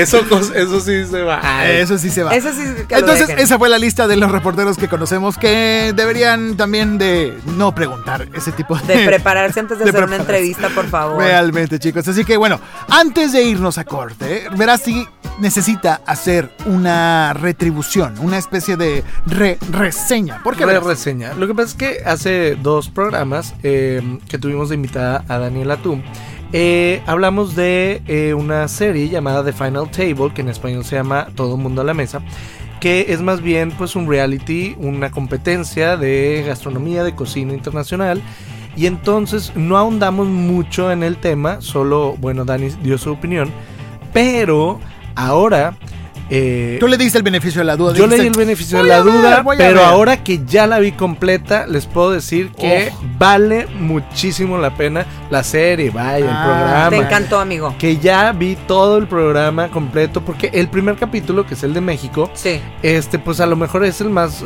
[SPEAKER 3] Eso, eso sí se va.
[SPEAKER 2] Eso sí se va.
[SPEAKER 4] Eso sí
[SPEAKER 2] Entonces, esa fue la lista de los reporteros que conocemos que deberían también de no preguntar ese tipo
[SPEAKER 4] de... De prepararse antes de, hacer una entrevista, por favor.
[SPEAKER 2] Realmente, chicos. Así que, bueno, antes de irnos a corte, Verasti necesita hacer una retribución, una especie de re-reseña. ¿Por qué?
[SPEAKER 3] Re-reseña. Lo que pasa es que hace dos programas eh, que tuvimos de invitada a Daniela Tum, Eh, hablamos de eh, una serie llamada The Final Table, que en español se llama Todo Mundo a la Mesa, que es más bien pues un reality, una competencia de gastronomía, de cocina internacional. Y entonces no ahondamos mucho en el tema, solo, bueno, Dani dio su opinión, pero ahora
[SPEAKER 2] eh, Tú le diste el beneficio de la duda.
[SPEAKER 3] Yo le di el beneficio de la duda, pero ahora que ya la vi completa, les puedo decir que vale muchísimo la pena la serie, vaya, el ah, programa.
[SPEAKER 4] Te encantó, amigo.
[SPEAKER 3] Que ya vi todo el programa completo, porque el primer capítulo, que es el de México,
[SPEAKER 4] sí.
[SPEAKER 3] este, pues a lo mejor es el más,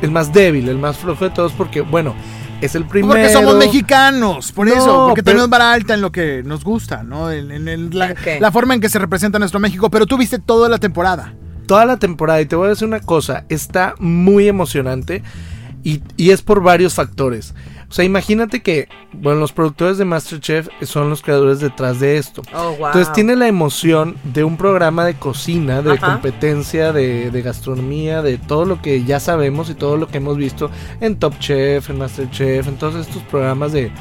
[SPEAKER 3] el más débil, el más flojo de todos, porque, bueno, es el primero.
[SPEAKER 2] Porque somos mexicanos, por eso, porque tenemos vara alta en lo que nos gusta, ¿no? En, la, forma en que se representa nuestro México, pero tú viste toda la temporada.
[SPEAKER 3] Toda la temporada, y te voy a decir una cosa, está muy emocionante y, y es por varios factores. O sea, imagínate que, bueno, los productores de Masterchef son los creadores detrás de esto.
[SPEAKER 4] Oh,
[SPEAKER 3] Entonces tiene la emoción de un programa de cocina, de competencia, de, gastronomía, de todo lo que ya sabemos y todo lo que hemos visto en Top Chef, en Masterchef, en todos estos programas de,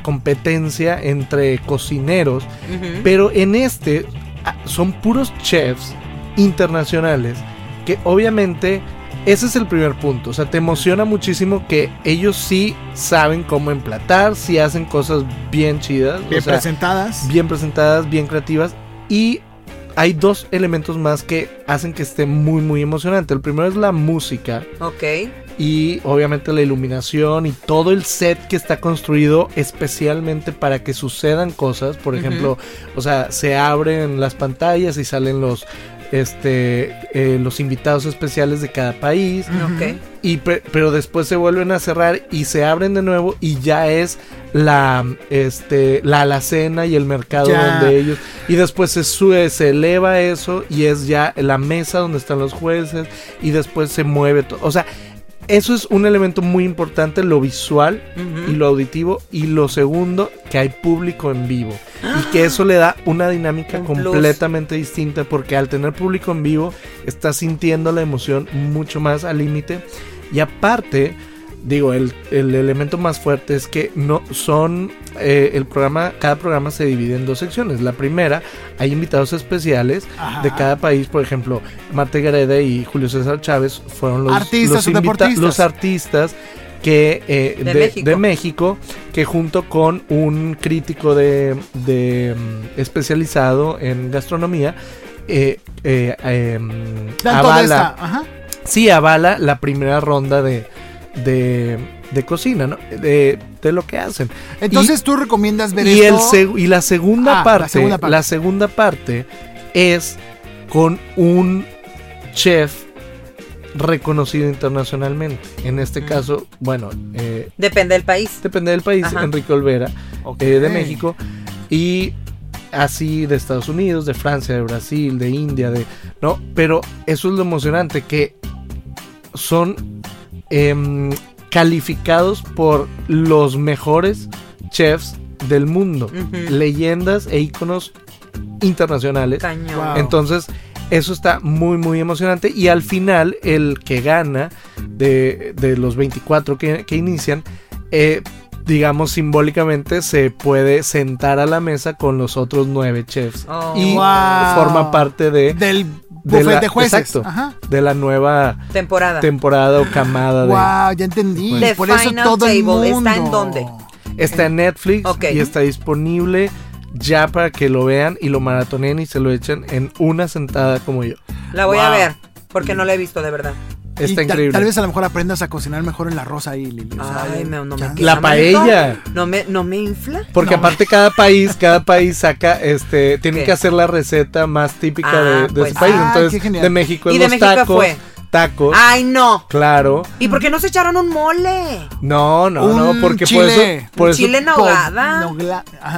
[SPEAKER 3] competencia entre cocineros. Pero en este son puros chefs internacionales que obviamente ese es el primer punto. O sea, te emociona muchísimo que ellos sí saben cómo emplatar, sí hacen cosas bien chidas.
[SPEAKER 2] Bien presentadas.
[SPEAKER 3] Bien presentadas, bien creativas. Y hay dos elementos más que hacen que esté muy, muy emocionante. El primero es la música.
[SPEAKER 4] Ok.
[SPEAKER 3] Y obviamente la iluminación y todo el set que está construido especialmente para que sucedan cosas. Por ejemplo, o sea, se abren las pantallas y salen los este eh, los invitados especiales de cada país. Y pero después se vuelven a cerrar y se abren de nuevo y ya es la este la alacena y el mercado donde ellos y después se sube se eleva eso y es ya la mesa donde están los jueces y después se mueve todo o sea eso es un elemento muy importante, lo visual y lo auditivo. Y lo segundo, que hay público en vivo. Y que eso le da una dinámica completamente distinta. Porque al tener público en vivo, estás sintiendo la emoción mucho más al límite. Y aparte, digo, el, elemento más fuerte es que no son eh, el programa, cada programa se divide en dos secciones. La primera, hay invitados especiales de cada país, por ejemplo, Marta Gareda y Julio César Chávez fueron los
[SPEAKER 2] artistas,
[SPEAKER 3] los, los artistas que eh, de, México. que junto con un crítico de, mm, especializado en gastronomía eh, em, avala, sí avala la primera ronda de de, de cocina, ¿no? De, de, lo que hacen.
[SPEAKER 2] Entonces tú recomiendas ver
[SPEAKER 3] y El y la segunda, parte, la segunda parte, la segunda parte es con un chef reconocido internacionalmente. En este mm. caso, bueno...
[SPEAKER 4] Eh, depende del país.
[SPEAKER 3] Depende del país, Enrique Olvera, eh, de México. Y así de Estados Unidos, de Francia, de Brasil, de India, de... ¿No? Pero eso es lo emocionante, que son Em, calificados por los mejores chefs del mundo, leyendas e íconos internacionales. Entonces, eso está muy, muy emocionante. Y al final, el que gana de, los 24 que, inician, eh, digamos, simbólicamente se puede sentar a la mesa con los otros nueve chefs.
[SPEAKER 4] Oh,
[SPEAKER 3] y forma parte de...
[SPEAKER 2] Del de la, de jueces.
[SPEAKER 3] de la nueva
[SPEAKER 4] temporada.
[SPEAKER 3] Temporada o camada.
[SPEAKER 2] Wow, ya entendí.
[SPEAKER 4] Por eso todo el mundo. ¿Está en dónde?
[SPEAKER 3] Está en Netflix y está disponible ya para que lo vean y lo maratonen y se lo echen en una sentada como yo.
[SPEAKER 4] La voy a ver porque no la he visto de verdad.
[SPEAKER 3] Está increíble.
[SPEAKER 2] Tal, vez a lo mejor aprendas a cocinar mejor el arroz ahí, Lili.
[SPEAKER 3] la paella.
[SPEAKER 4] No me, no me infla.
[SPEAKER 3] Porque aparte cada país, cada país saca, este, tienen que hacer la receta más típica de, ah, pues. su país. Entonces, de México
[SPEAKER 4] ¿Y
[SPEAKER 3] de México tacos. Fue? Tacos.
[SPEAKER 4] Ay, no.
[SPEAKER 3] Claro.
[SPEAKER 4] ¿Y por qué no se echaron un mole?
[SPEAKER 3] No, no, no, porque
[SPEAKER 2] chile.
[SPEAKER 3] por
[SPEAKER 4] eso. chile en ahogada.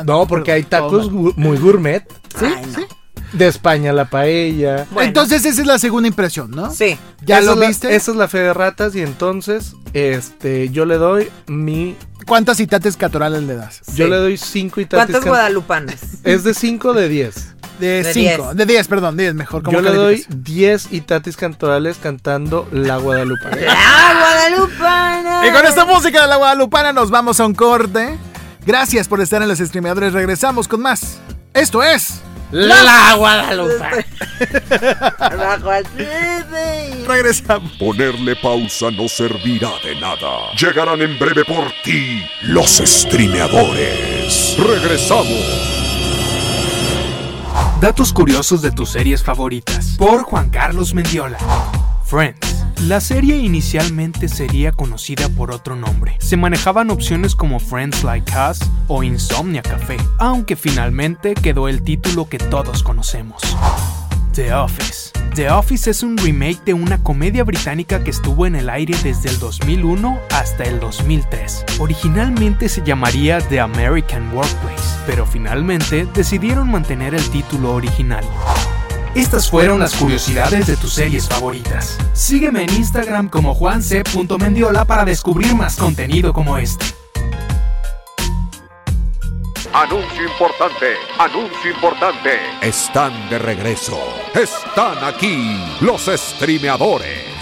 [SPEAKER 3] No, porque hay tacos muy gourmet.
[SPEAKER 2] Sí, sí.
[SPEAKER 3] De España la paella.
[SPEAKER 2] Entonces esa es la segunda impresión, ¿no?
[SPEAKER 4] Sí.
[SPEAKER 2] ¿Ya lo viste?
[SPEAKER 3] esa es la fe de ratas y entonces este yo le doy mi...
[SPEAKER 2] ¿Cuántas itates catorales le das?
[SPEAKER 3] Yo le doy cinco itates
[SPEAKER 4] ¿Cuántas guadalupanas?
[SPEAKER 3] Es de cinco de diez.
[SPEAKER 2] De 5, de 10, perdón, 10 mejor.
[SPEAKER 3] Yo le doy 10 itatis cantorales cantando La Guadalupana. [laughs]
[SPEAKER 4] ¡La Guadalupana!
[SPEAKER 2] Y con esta música de La Guadalupana nos vamos a un corte. Gracias por estar en los streameadores. Regresamos con más. Esto es.
[SPEAKER 3] La, Guadalupe. [laughs]
[SPEAKER 2] Regresamos.
[SPEAKER 1] Ponerle pausa no servirá de nada. Llegarán en breve por ti los streameadores. Regresamos.
[SPEAKER 5] Datos curiosos de tus series favoritas. Por Juan Carlos Mendiola. Friends. La serie inicialmente sería conocida por otro nombre. Se manejaban opciones como Friends Like Us o Insomnia Café, aunque finalmente quedó el título que todos conocemos. The Office. The Office es un remake de una comedia británica que estuvo en el aire desde el 2001 hasta el 2003. Originalmente se llamaría The American Workplace, pero finalmente decidieron mantener el título original. Estas fueron las curiosidades de tus series favoritas. Sígueme en Instagram como juanc.mendiola para descubrir más contenido como este.
[SPEAKER 1] Anuncio importante, anuncio importante. Están de regreso. Están aquí los streameadores.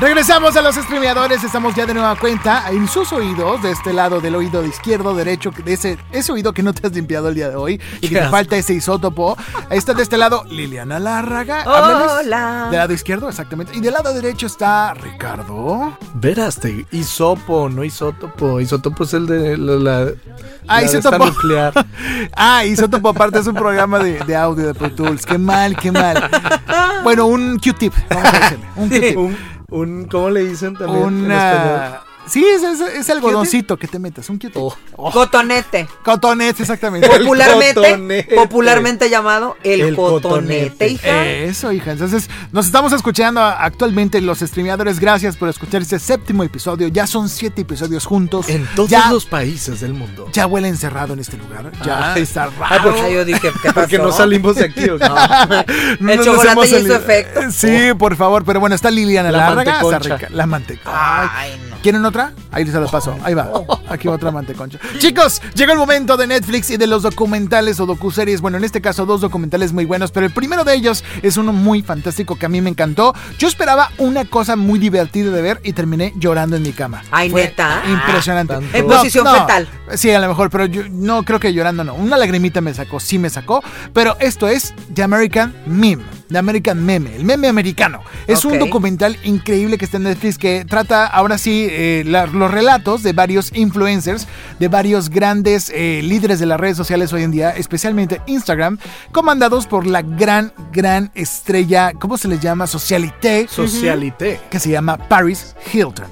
[SPEAKER 2] Regresamos a los streameadores, estamos ya de nueva cuenta en sus oídos, de este lado del oído de izquierdo, derecho, de ese, ese oído que no te has limpiado el día de hoy y que te falta ese isótopo. Está de este lado Liliana Lárraga.
[SPEAKER 4] Hola.
[SPEAKER 2] Del lado izquierdo, exactamente. Y del lado derecho está Ricardo.
[SPEAKER 3] Veraste, isopo, no isótopo. Isótopo es el de la,
[SPEAKER 2] ah, isótopo. nuclear. [laughs] ah, isótopo aparte es un programa de, audio de Pro Tools. Qué mal, qué mal. [laughs] Bueno, un Q-tip, vamos a decirle. Un Q-tip
[SPEAKER 3] un, ¿cómo le dicen también?
[SPEAKER 2] Una... Sí, es, es, es algodoncito que te metes, un cute. Oh.
[SPEAKER 4] Oh. Cotonete.
[SPEAKER 2] Cotonete, exactamente. [laughs]
[SPEAKER 4] Popularmente, popularmente llamado el, cotonete, hija.
[SPEAKER 2] Eso, hija. Entonces, nos estamos escuchando actualmente los streameadores. Gracias por escuchar este séptimo episodio. Ya son siete episodios juntos.
[SPEAKER 3] En todos los países del mundo.
[SPEAKER 2] Ya huele encerrado en este lugar. Ya ah. está raro.
[SPEAKER 4] Ah, yo dije, ¿qué [laughs] pasó?
[SPEAKER 3] Porque no salimos de aquí. ¿o [laughs]
[SPEAKER 4] no? el chocolate hizo efecto.
[SPEAKER 2] Sí, por favor. Pero bueno, está Liliana
[SPEAKER 3] la Larga.
[SPEAKER 2] La manteca. Ay, no. ¿Quieren otra? Ahí les lo paso. Ahí va. Aquí va otra manteconcha. Chicos, llegó el momento de Netflix y de los documentales o docuseries. Bueno, en este caso, dos documentales muy buenos, pero el primero de ellos es uno muy fantástico que a mí me encantó. Yo esperaba una cosa muy divertida de ver y terminé llorando en mi cama.
[SPEAKER 4] Ay, neta.
[SPEAKER 2] Impresionante.
[SPEAKER 4] en posición fetal.
[SPEAKER 2] Sí, a lo mejor, pero yo no creo que llorando no. Una lagrimita me sacó, sí me sacó. Pero esto es The American Meme. The American Meme, el meme americano. Es un documental increíble que está en Netflix que trata ahora sí eh, los relatos de varios influencers, de varios grandes eh, líderes de las redes sociales hoy en día, especialmente Instagram, comandados por la gran, gran estrella, ¿cómo se les llama? Socialité.
[SPEAKER 3] Socialité.
[SPEAKER 2] Que se llama Paris Hilton.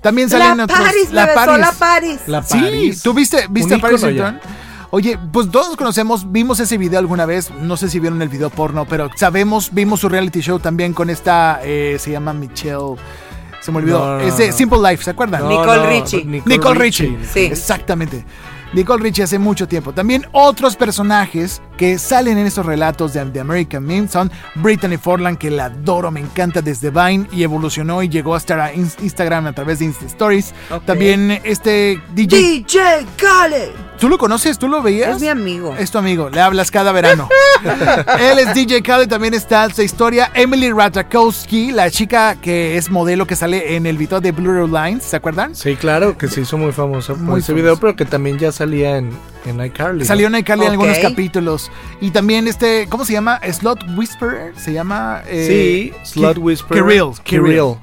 [SPEAKER 2] También salen
[SPEAKER 4] la
[SPEAKER 2] otros.
[SPEAKER 4] Paris, la Paris. La Paris.
[SPEAKER 2] La Paris. Sí, ¿tú viste, viste a Paris Hilton? Oye, pues todos conocemos, vimos ese video alguna vez, no sé si vieron el video porno, pero sabemos, vimos su reality show también con esta, eh, se llama Michelle. Se me olvidó. es de Simple Life, ¿se acuerdan?
[SPEAKER 4] Nicole Richie.
[SPEAKER 2] Nicole, Richie. Sí. Exactamente. Nicole Richie hace mucho tiempo. También otros personajes que salen en estos relatos de The American Meme son Brittany Forland, que la adoro, me encanta desde Vine y evolucionó y llegó hasta a Instagram a través de Insta Stories. También este DJ.
[SPEAKER 4] DJ Khaled.
[SPEAKER 2] ¿Tú lo conoces? ¿Tú lo veías?
[SPEAKER 4] Es mi amigo.
[SPEAKER 2] Es tu amigo, le hablas cada verano. [laughs] Él es DJ Khaled, también está su historia. Emily Ratajkowski, la chica que es modelo que sale en el video de Blue Lines, ¿se acuerdan?
[SPEAKER 3] Sí, claro, que se hizo muy famosa por ese video, pero que también ya salía en, en iCarly.
[SPEAKER 2] Salió en iCarly en algunos capítulos. Y también este, ¿cómo se llama? Slot Whisperer, se llama...
[SPEAKER 3] Eh, sí, Slot Whisperer.
[SPEAKER 2] Kirill.
[SPEAKER 3] Kirill.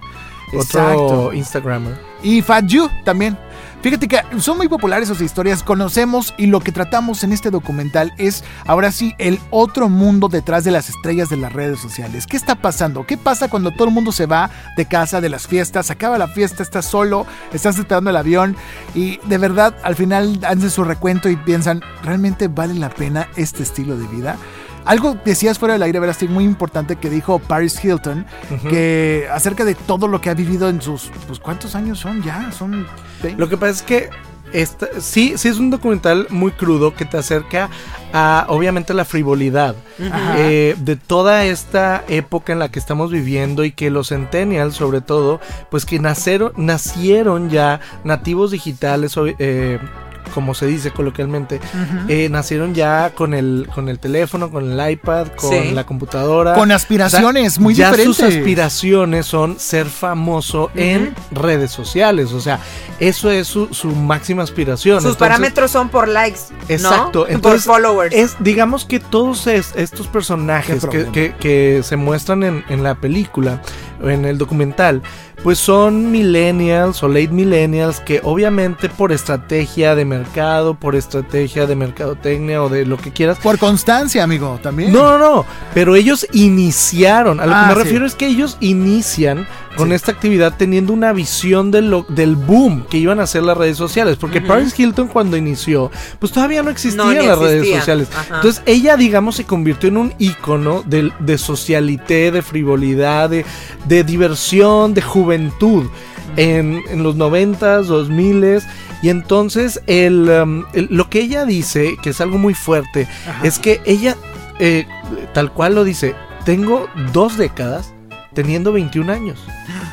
[SPEAKER 3] Otro Instagrammer.
[SPEAKER 2] Y Fat You también. Fíjate que son muy populares sus historias, conocemos y lo que tratamos en este documental es ahora sí el otro mundo detrás de las estrellas de las redes sociales. ¿Qué está pasando? ¿Qué pasa cuando todo el mundo se va de casa, de las fiestas, acaba la fiesta, estás solo, estás esperando el avión y de verdad al final hacen su recuento y piensan, ¿realmente vale la pena este estilo de vida? Algo decías fuera del aire, verás, muy importante que dijo Paris Hilton, que acerca de todo lo que ha vivido en sus, pues ¿cuántos años son ya? Son
[SPEAKER 3] Lo que pasa es que esta, sí, sí es un documental muy crudo que te acerca a, obviamente, la frivolidad eh, de toda esta época en la que estamos viviendo y que los centennials, sobre todo, pues que nacieron, nacieron ya nativos digitales, eh, como se dice coloquialmente, eh, nacieron ya con el, con el teléfono, con el iPad, con la computadora.
[SPEAKER 2] Con aspiraciones muy
[SPEAKER 3] ya
[SPEAKER 2] diferentes.
[SPEAKER 3] sus aspiraciones son ser famoso en redes sociales. O sea, eso es su, máxima aspiración.
[SPEAKER 4] Sus parámetros son por likes. Exacto. por followers.
[SPEAKER 3] Es, digamos que todos estos personajes que, que, se muestran en, en la película, en el documental, pues son millennials o late millennials que obviamente por estrategia de mercado, por estrategia de mercadotecnia o de lo que quieras.
[SPEAKER 2] Por constancia, amigo, también.
[SPEAKER 3] No, no, no, pero ellos iniciaron, a lo que ah, me refiero es que ellos inician con esta actividad teniendo una visión de lo, del boom que iban a hacer las redes sociales. Porque Paris Hilton cuando inició, pues todavía no existían las redes sociales. Entonces ella, digamos, se convirtió en un icono de, de socialité, de frivolidad, de, de diversión, de juventud. En, en, los 90s, 2000 y entonces um, el, lo que ella dice, que es algo muy fuerte, es que ella, eh, tal cual lo dice, tengo dos décadas teniendo 21 años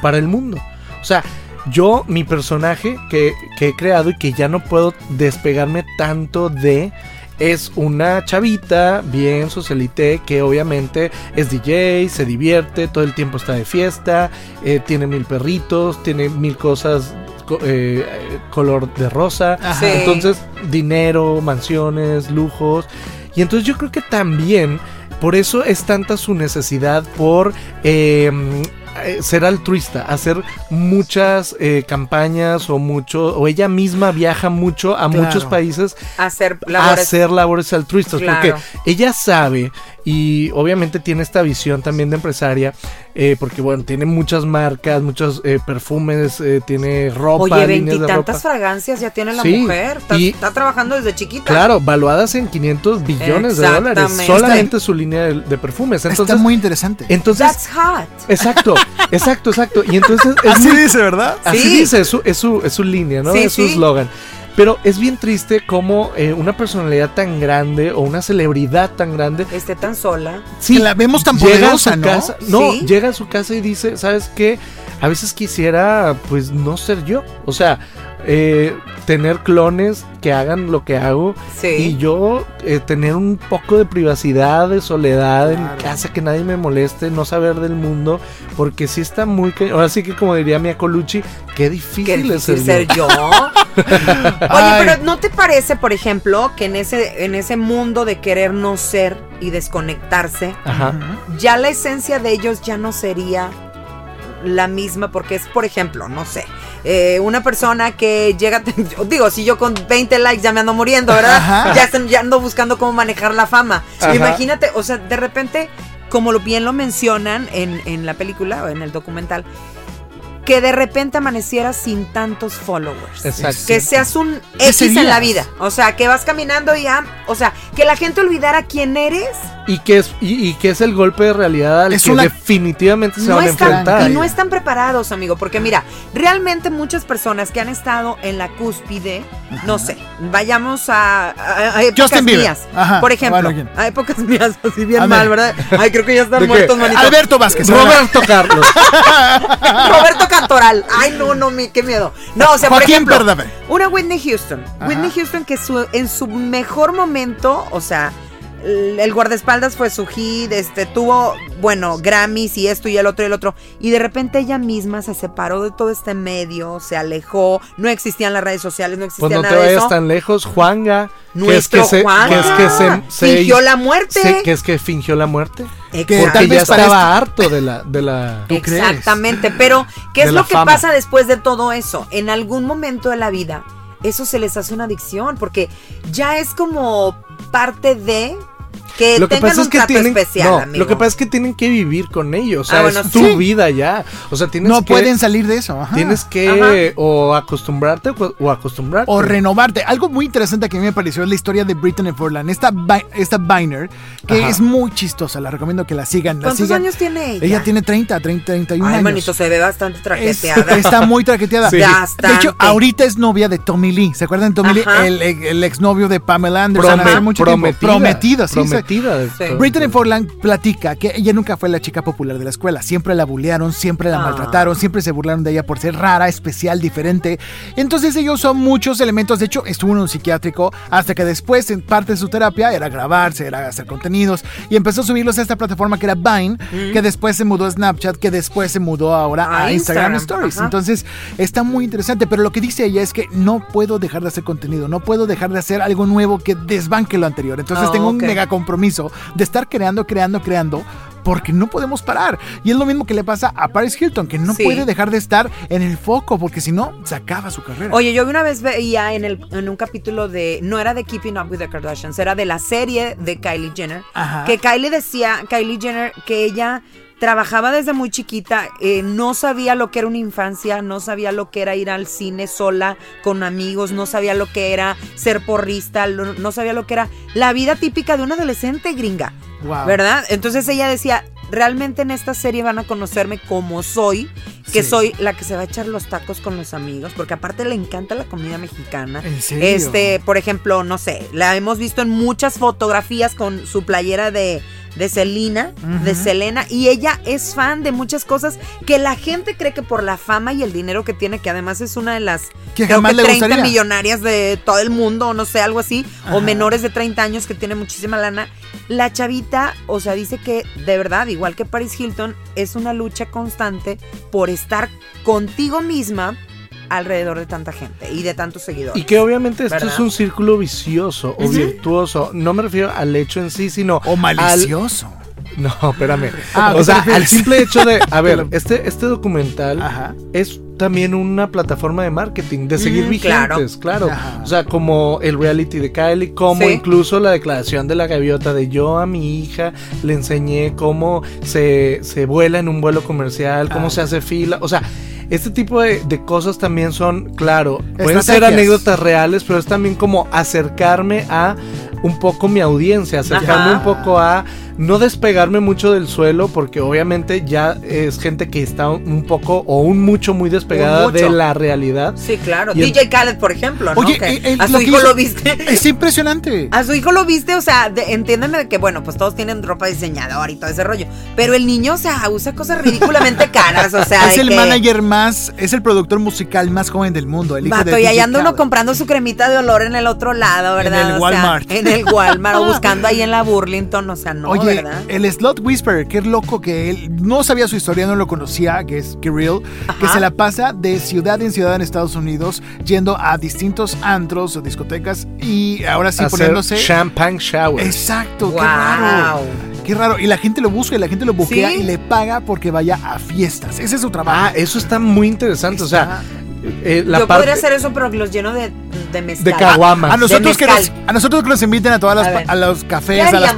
[SPEAKER 3] para el mundo. O sea, yo, mi personaje que, he creado y que ya no puedo despegarme tanto de es una chavita bien socialité que obviamente es DJ, se divierte, todo el tiempo está de fiesta, eh, tiene mil perritos, tiene mil cosas eh, color de rosa, entonces dinero, mansiones, lujos. Y entonces yo creo que también por eso es tanta su necesidad por em, eh, ser altruista, hacer muchas eh, campañas o mucho, o ella misma viaja mucho a muchos países
[SPEAKER 4] a hacer labores,
[SPEAKER 3] a hacer labores altruistas, porque ella sabe y obviamente tiene esta visión también de empresaria, eh, porque bueno, tiene muchas marcas, muchos eh, perfumes, eh, tiene ropa.
[SPEAKER 4] Oye, veintitantas fragancias ya tiene la mujer, está, y, está, trabajando desde chiquita.
[SPEAKER 3] Claro, valuadas en 500 billones de dólares, solamente su línea de, perfumes. Entonces,
[SPEAKER 2] está muy interesante.
[SPEAKER 3] Entonces,
[SPEAKER 4] That's hot.
[SPEAKER 3] Exacto, exacto, exacto. Y entonces...
[SPEAKER 2] así dice, ¿verdad?
[SPEAKER 3] Así dice, es su, es su, es su línea, ¿no? es su eslogan. Pero es bien triste como eh, una personalidad tan grande o una celebridad tan grande
[SPEAKER 4] esté tan sola.
[SPEAKER 2] Sí, la vemos tan poderosa,
[SPEAKER 3] ¿no? Casa, no, llega a su casa y dice, ¿sabes qué? A veces quisiera pues no ser yo. O sea, eh, tener clones que hagan lo que hago y yo eh, tener un poco de privacidad, de soledad en casa, que nadie me moleste, no saber del mundo, porque sí está muy... Ahora sí que como diría Mia Colucci, qué difícil, es ser,
[SPEAKER 4] yo. [laughs] Oye, pero ¿no te parece, por ejemplo, que en ese, en ese mundo de querer no ser y desconectarse, ya la esencia de ellos ya no sería la misma porque es, por ejemplo, no sé, eh, una persona que llega, [laughs] digo, si yo con 20 likes ya me ando muriendo, ¿verdad? Ya, ya, ando buscando cómo manejar la fama. Imagínate, o sea, de repente, como lo bien lo mencionan en, en la película o en el documental, que de repente amanecieras sin tantos followers. Exacto. Que seas un X en la vida. O sea, que vas caminando y ya. O sea, que la gente olvidara quién eres.
[SPEAKER 3] Y que es, y, que es el golpe de realidad al que definitivamente se van a enfrentar.
[SPEAKER 4] Y no están preparados, amigo. Porque mira, realmente muchas personas que han estado en la cúspide, no sé, vayamos a, a, épocas mías. por ejemplo, a épocas mías, así bien mal, ¿verdad? Ay, creo que ya están muertos, manito.
[SPEAKER 2] Alberto Vázquez.
[SPEAKER 3] Roberto [laughs] Carlos.
[SPEAKER 4] Roberto Cantoral. Ay, no, no, qué miedo. No, o sea, por ejemplo, una Whitney Houston. Whitney Houston que en su mejor momento, o sea, el guardaespaldas fue su hit, este, tuvo, bueno, Grammys y esto y el otro y el otro. Y de repente ella misma se separó de todo este medio, se alejó, no existían las redes sociales, no existía pues no te vayas
[SPEAKER 3] tan lejos, Juanga.
[SPEAKER 4] Nuestro
[SPEAKER 3] que es que
[SPEAKER 4] Juanga,
[SPEAKER 3] que es que se,
[SPEAKER 4] fingió la muerte.
[SPEAKER 3] que es que fingió la muerte. Porque ya estaba harto de la... De la [laughs]
[SPEAKER 4] Exactamente, pero ¿qué es lo que pasa después de todo eso? En algún momento de la vida, eso se les hace una adicción, porque ya es como parte de que lo que pasa es que tienen, especial,
[SPEAKER 3] Lo que pasa es que tienen que vivir con ellos. O sea, ah, es tu vida ya. O sea, tienes
[SPEAKER 2] no pueden salir de eso.
[SPEAKER 3] Tienes que o acostumbrarte o acostumbrarte.
[SPEAKER 2] O renovarte. Algo muy interesante que a mí me pareció es la historia de Brittany Forland. Esta, esta Biner, que es muy chistosa. La recomiendo que la sigan.
[SPEAKER 4] ¿Cuántos años tiene ella?
[SPEAKER 2] Ella tiene 30, 30 31 Ay, años.
[SPEAKER 4] manito, se ve bastante traqueteada. [laughs]
[SPEAKER 2] está muy traqueteada. De hecho, ahorita es novia de Tommy Lee. ¿Se acuerdan de Tommy Lee? El, el, exnovio de Pamela Anderson.
[SPEAKER 3] prometida.
[SPEAKER 2] Prometida, sí.
[SPEAKER 3] Divertida.
[SPEAKER 2] Brittany Forland platica que ella nunca fue la chica popular de la escuela. Siempre la bullearon, siempre la ah. maltrataron, siempre se burlaron de ella por ser rara, especial, diferente. Entonces ellos son muchos elementos. De hecho, estuvo en un psiquiátrico hasta que después, en parte de su terapia, era grabarse, era hacer contenidos y empezó a subirlos a esta plataforma que era Vine, que después se mudó a Snapchat, que después se mudó ahora a, Instagram, Stories. Entonces está muy interesante. Pero lo que dice ella es que no puedo dejar de hacer contenido, no puedo dejar de hacer algo nuevo que desbanque lo anterior. Entonces oh, tengo un mega compromiso de estar creando, creando, creando porque no podemos parar. Y es lo mismo que le pasa a Paris Hilton, que no puede dejar de estar en el foco, porque si no, se acaba su carrera.
[SPEAKER 4] Oye, yo una vez veía en, el, en un capítulo de, no era de Keeping Up with the Kardashians, era de la serie de Kylie Jenner, que Kylie decía, Kylie Jenner, que ella trabajaba desde muy chiquita, eh, no sabía lo que era una infancia, no sabía lo que era ir al cine sola con amigos, no sabía lo que era ser porrista, no sabía lo que era la vida típica de una adolescente gringa. ¿Verdad? Entonces ella decía, realmente en esta serie van a conocerme como soy, que soy la que se va a echar los tacos con los amigos, porque aparte le encanta la comida mexicana.
[SPEAKER 2] ¿En serio?
[SPEAKER 4] Este, por ejemplo, no sé, la hemos visto en muchas fotografías con su playera de de Selena, de Selena, y ella es fan de muchas cosas que la gente cree que por la fama y el dinero que tiene, que además es una de las
[SPEAKER 2] que creo que 30
[SPEAKER 4] millonarias de todo el mundo, o no sé, algo así, o menores de 30 años que tiene muchísima lana. La chavita, o sea, dice que de verdad, igual que Paris Hilton, es una lucha constante por estar contigo misma alrededor de tanta gente y de tantos seguidores.
[SPEAKER 3] Y que obviamente esto es un círculo vicioso o virtuoso. No me refiero al hecho en sí, sino.
[SPEAKER 2] O malicioso.
[SPEAKER 3] No, espérame. Ah, o sea, al simple hecho de. A ver, este, este documental es también una plataforma de marketing, de seguir vigentes, claro. O sea, como el reality de Kylie, como incluso la declaración de la gaviota de yo a mi hija le enseñé cómo se, se vuela en un vuelo comercial, cómo ah. se hace fila. O sea, este tipo de, cosas también son, claro, pueden ser anécdotas reales, pero es también como acercarme a un poco mi audiencia, acercarme un poco a no despegarme mucho del suelo porque obviamente ya es gente que está un poco o un mucho muy despegada de la realidad.
[SPEAKER 4] Sí, claro. DJ Khaled, por ejemplo,
[SPEAKER 2] Oye, eh, a su hijo lo viste. Es impresionante.
[SPEAKER 4] A su hijo lo viste, o sea, entiéndeme que bueno, pues todos tienen ropa diseñador y todo ese rollo, pero el niño, o sea, usa cosas ridículamente caras, o sea, [laughs]
[SPEAKER 2] es el manager más, es el productor musical más joven del mundo, el hijo
[SPEAKER 4] Vato, y ahí anda uno comprando su cremita de olor en el otro lado, ¿verdad?
[SPEAKER 2] En el Walmart.
[SPEAKER 4] en el Walmart o [laughs] buscando ahí en la Burlington, o sea, no,
[SPEAKER 2] el Slot Whisperer, que es loco que él no sabía su historia, no lo conocía, que es Kirill, que se la pasa de ciudad en ciudad en Estados Unidos, yendo a distintos antros o discotecas y ahora sí poniéndose.
[SPEAKER 3] Champagne shower.
[SPEAKER 2] Exacto, qué raro. Qué raro. Y la gente lo busca y la gente lo buquea y le paga porque vaya a fiestas. Ese es su trabajo.
[SPEAKER 3] Ah, eso está muy interesante. O sea,
[SPEAKER 4] eh, Yo podría hacer eso, pero los lleno de, de mezcal.
[SPEAKER 3] De caguamas.
[SPEAKER 2] A, nosotros que nos, a nosotros que nos inviten a todas las, a, los cafés, a las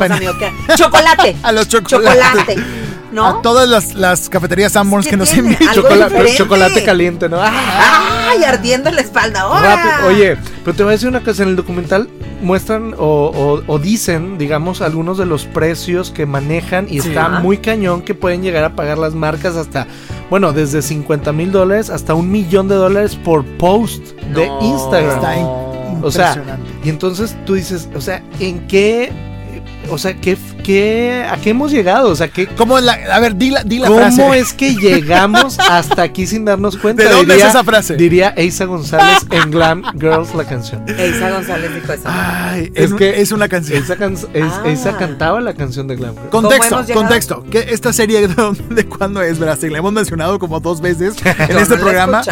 [SPEAKER 4] Chocolate. [laughs]
[SPEAKER 2] a los chocolates. Chocolate. ¿No? A todas las, las cafeterías Sanborns que nos invitan.
[SPEAKER 3] Chocolate, chocolate caliente, ¿no?
[SPEAKER 4] ¡Ay! Ardiendo en la espalda.
[SPEAKER 3] Oye, pero te voy a decir una cosa. En el documental muestran o, o, dicen, digamos, algunos de los precios que manejan y está muy cañón que pueden llegar a pagar las marcas hasta bueno, desde 50 mil dólares hasta un millón de dólares por post de Instagram.
[SPEAKER 2] Está
[SPEAKER 3] o sea, y entonces tú dices, o sea, ¿en qué o sea, ¿qué, qué, ¿a qué hemos llegado? O sea, ¿qué,
[SPEAKER 2] ¿Cómo la, a ver, di la, di la
[SPEAKER 3] ¿Cómo es que llegamos [laughs] hasta aquí sin darnos cuenta?
[SPEAKER 2] ¿De dónde diría, es esa frase?
[SPEAKER 3] Diría Eisa González en Glam Girls la canción.
[SPEAKER 4] Eisa González dijo eso.
[SPEAKER 2] Ay, es, que es una canción.
[SPEAKER 3] Ah. cantaba la canción de Glam Girls.
[SPEAKER 2] Contexto, contexto. Que esta serie de, de cuándo es, ¿verdad? La hemos mencionado como dos veces [laughs] en este programa.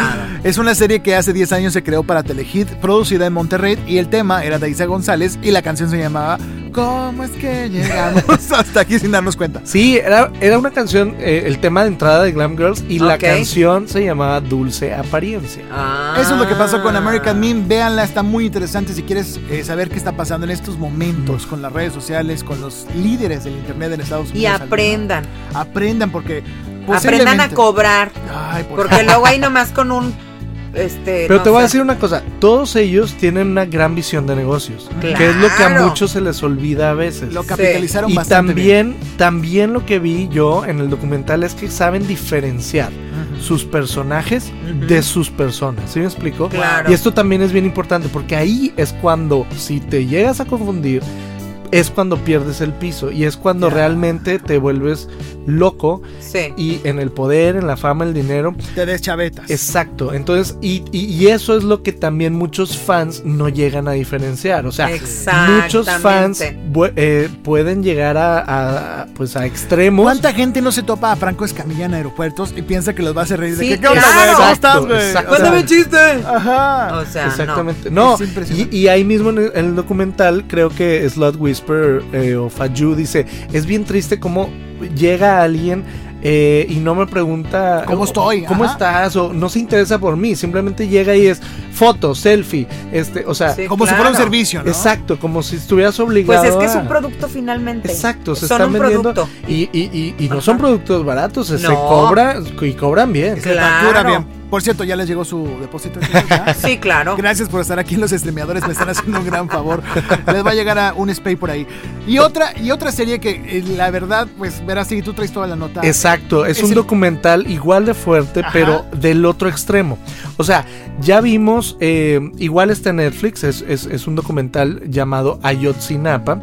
[SPEAKER 2] Es una serie que hace 10 años se creó para Telehit, producida en Monterrey y el tema era de Isa González y la canción se llamaba ¿Cómo es que [laughs] llegamos hasta aquí sin darnos cuenta?
[SPEAKER 3] Sí, era, era una canción, eh, el tema de entrada de Glam Girls y la canción se llamaba Dulce Apariencia.
[SPEAKER 2] Ah. Eso es lo que pasó con American Meme. Véanla, está muy interesante si quieres eh, saber qué está pasando en estos momentos con las redes sociales, con los líderes del Internet en Estados Unidos.
[SPEAKER 4] Y aprendan.
[SPEAKER 2] Aprendan porque...
[SPEAKER 4] Aprendan a cobrar. Ay, porque luego ahí nomás con un este,
[SPEAKER 3] Pero te voy a decir una cosa, todos ellos tienen una gran visión de negocios, que es lo que a muchos se les olvida a veces.
[SPEAKER 2] Lo capitalizaron
[SPEAKER 3] Y
[SPEAKER 2] también,
[SPEAKER 3] también lo que vi yo en el documental es que saben diferenciar sus personajes de sus personas, ¿sí me explico? Y esto también es bien importante porque ahí es cuando si te llegas a confundir es cuando pierdes el piso y es cuando realmente te vuelves loco y en el poder, en la fama, el dinero.
[SPEAKER 2] Te deschavetas.
[SPEAKER 3] Exacto. Entonces, y, y, eso es lo que también muchos fans no llegan a diferenciar. O sea, muchos fans eh, pueden llegar a, pues a extremos.
[SPEAKER 2] ¿Cuánta gente no se topa a Franco Escamilla en aeropuertos y piensa que los va a hacer reír de
[SPEAKER 4] que
[SPEAKER 2] ¿qué
[SPEAKER 4] estás, güey? Cuéntame chiste.
[SPEAKER 2] Ajá.
[SPEAKER 4] O sea,
[SPEAKER 3] Exactamente. No, y, ahí mismo en el, documental, creo que Slot Whisper eh, o Faju dice, es bien triste cómo llega alguien eh, y no me pregunta
[SPEAKER 2] cómo estoy,
[SPEAKER 3] cómo estás o no se interesa por mí, simplemente llega y es foto, selfie, este, o sea,
[SPEAKER 2] como si fuera un servicio, ¿no?
[SPEAKER 3] Exacto, como si estuvieras obligado.
[SPEAKER 4] Pues es que es un producto finalmente.
[SPEAKER 3] Exacto, se están vendiendo y, y, y, no son productos baratos, se, cobra y cobran bien.
[SPEAKER 2] Se factura bien. Por cierto, ya les llegó su depósito. [laughs]
[SPEAKER 4] sí, claro.
[SPEAKER 2] Gracias por estar aquí en los streameadores, me están haciendo un gran favor. Les va a llegar a un spay por ahí. Y otra, y otra serie que eh, la verdad, pues verás si tú traes toda la nota.
[SPEAKER 3] Exacto, es, un documental igual de fuerte, pero del otro extremo. O sea, ya vimos, eh, igual está en Netflix, es, un documental llamado Ayotzinapa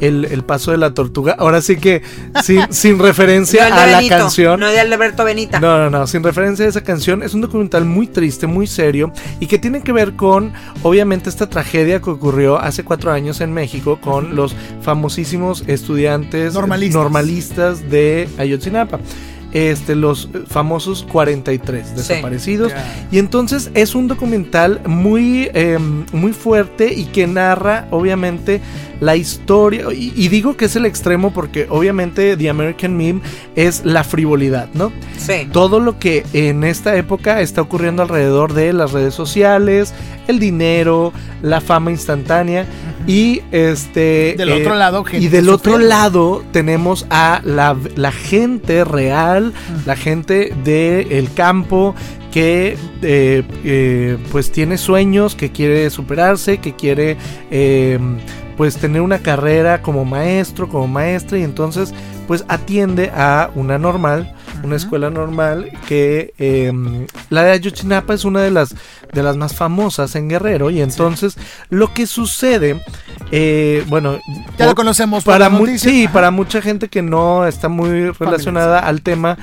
[SPEAKER 3] el, paso de la tortuga. Ahora sí que sin, [laughs] sin referencia a la canción.
[SPEAKER 4] No de Alberto Benita.
[SPEAKER 3] No, no, no, sin referencia a esa canción. Es un documental muy triste, muy serio y que tiene que ver con, obviamente, esta tragedia que ocurrió hace cuatro años en México con los famosísimos estudiantes normalistas, de Ayotzinapa este, los famosos 43 desaparecidos. Y entonces es un documental muy, em, muy fuerte y que narra, obviamente, la historia. Y, digo que es el extremo porque, obviamente, The American Meme es la frivolidad, ¿no?
[SPEAKER 4] Sí.
[SPEAKER 3] Todo lo que en esta época está ocurriendo alrededor de las redes sociales, el dinero, la fama instantánea. Y este.
[SPEAKER 2] Del otro eh, lado,
[SPEAKER 3] Y del otro lado tenemos a la, gente real, la gente del campo que eh, eh, pues tiene sueños, que quiere superarse, que quiere pues tener una carrera como maestro, como maestra y entonces pues atiende a una normal una escuela normal que em, la de Ayotzinapa es una de las de las más famosas en Guerrero. Y entonces lo que sucede eh, bueno
[SPEAKER 2] ya lo conocemos
[SPEAKER 3] para sí para mucha gente que no está muy relacionada al tema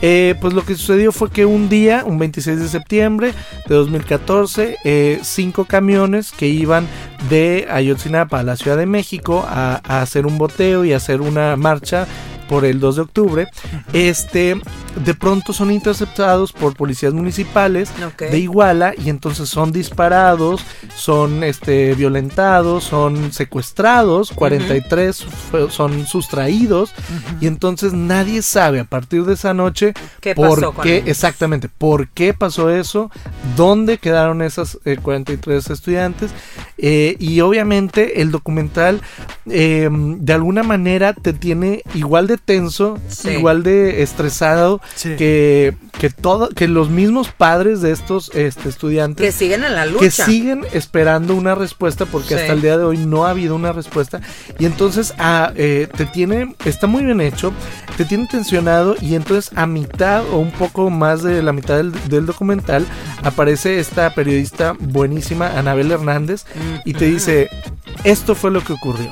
[SPEAKER 3] eh, pues lo que sucedió fue que un día un 26 de septiembre de 2014 eh, cinco camiones que iban de Ayotzinapa a la Ciudad de México a, a hacer un boteo y hacer una marcha por el 2 de octubre, este, de pronto son interceptados por policías municipales de Iguala y entonces son disparados, son este, violentados, son secuestrados, 43 son sustraídos y entonces nadie sabe a partir de esa noche por qué, exactamente, por qué pasó eso, dónde quedaron esas 43 eh, estudiantes eh, y obviamente el documental em, de alguna manera te tiene igual de tenso, igual de estresado que, que, todo, que los mismos padres de estos este, estudiantes.
[SPEAKER 4] Que siguen en la lucha.
[SPEAKER 3] Que siguen esperando una respuesta porque hasta el día de hoy no ha habido una respuesta. Y entonces ah, eh, te tiene, está muy bien hecho, te tiene tensionado y entonces a mitad o un poco más de la mitad del, documental aparece esta periodista buenísima, Anabel Hernández, y te dice, esto fue lo que ocurrió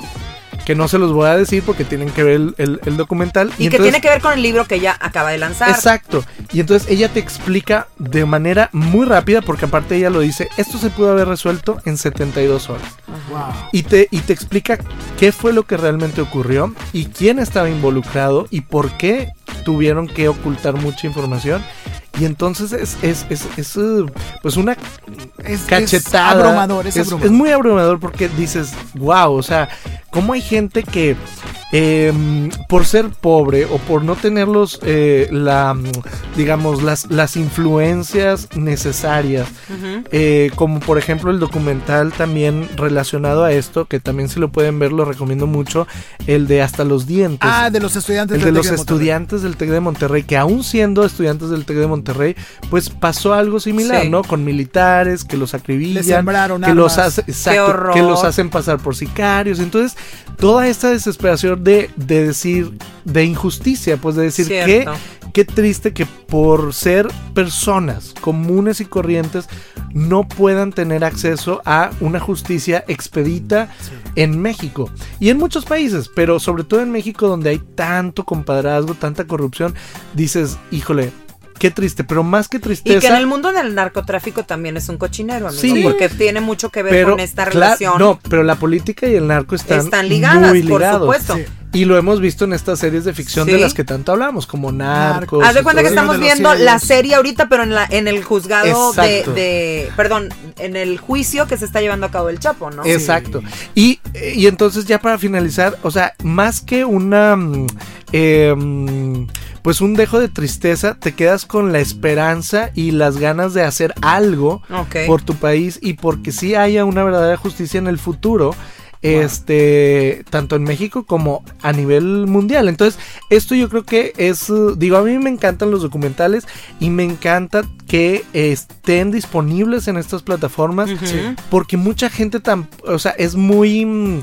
[SPEAKER 3] que no se los voy a decir porque tienen que ver el, documental.
[SPEAKER 4] Y, que tiene que ver con el libro que ella acaba de lanzar.
[SPEAKER 3] Exacto. Y entonces ella te explica de manera muy rápida, porque aparte ella lo dice, esto se pudo haber resuelto en 72 horas. Wow. Y, te, y te explica qué fue lo que realmente ocurrió y quién estaba involucrado y por qué tuvieron que ocultar mucha información. Y entonces es, es, es, es uh, pues una cachetada.
[SPEAKER 2] Es abrumador, es,
[SPEAKER 3] abrumador. es muy abrumador porque dices, wow, o sea, cómo hay gente que Em, por ser pobre o por no tener los, eh, la, digamos, las, las influencias necesarias, eh, como por ejemplo el documental también relacionado a esto, que también si lo pueden ver, lo recomiendo mucho, el de Hasta los Dientes.
[SPEAKER 2] Ah, de los estudiantes
[SPEAKER 3] el de los estudiantes del TEC de Monterrey, que aún siendo estudiantes del TEC de Monterrey, pues pasó algo similar, ¿no? Con militares que los acribillan, que los, hace, que los hacen pasar por sicarios. Entonces, toda esta desesperación de, decir, de injusticia, pues de decir que qué triste que por ser personas comunes y corrientes no puedan tener acceso a una justicia expedita en México y en muchos países, pero sobre todo en México donde hay tanto compadrazgo, tanta corrupción, dices, híjole, Qué triste, pero más que tristeza.
[SPEAKER 4] Y que en el mundo del narcotráfico también es un cochinero, amigo. Sí, porque tiene mucho que ver con esta relación.
[SPEAKER 3] No, pero la política y el narco están, están ligadas, muy ligados. por supuesto. Y lo hemos visto en estas series de ficción de las que tanto hablamos, como Narcos.
[SPEAKER 4] Haz de cuenta que estamos viendo la serie ahorita, pero en la en el juzgado de, Perdón, en el juicio que se está llevando a cabo el Chapo, ¿no?
[SPEAKER 3] Exacto. Y, y entonces, ya para finalizar, o sea, más que una. Eh, pues un dejo de tristeza, te quedas con la esperanza y las ganas de hacer algo por tu país y porque sí haya una verdadera justicia en el futuro. Este, tanto en México como a nivel mundial. Entonces, esto yo creo que es, digo, a mí me encantan los documentales y me encanta que estén disponibles en estas plataformas porque mucha gente tan, o sea, es muy mm,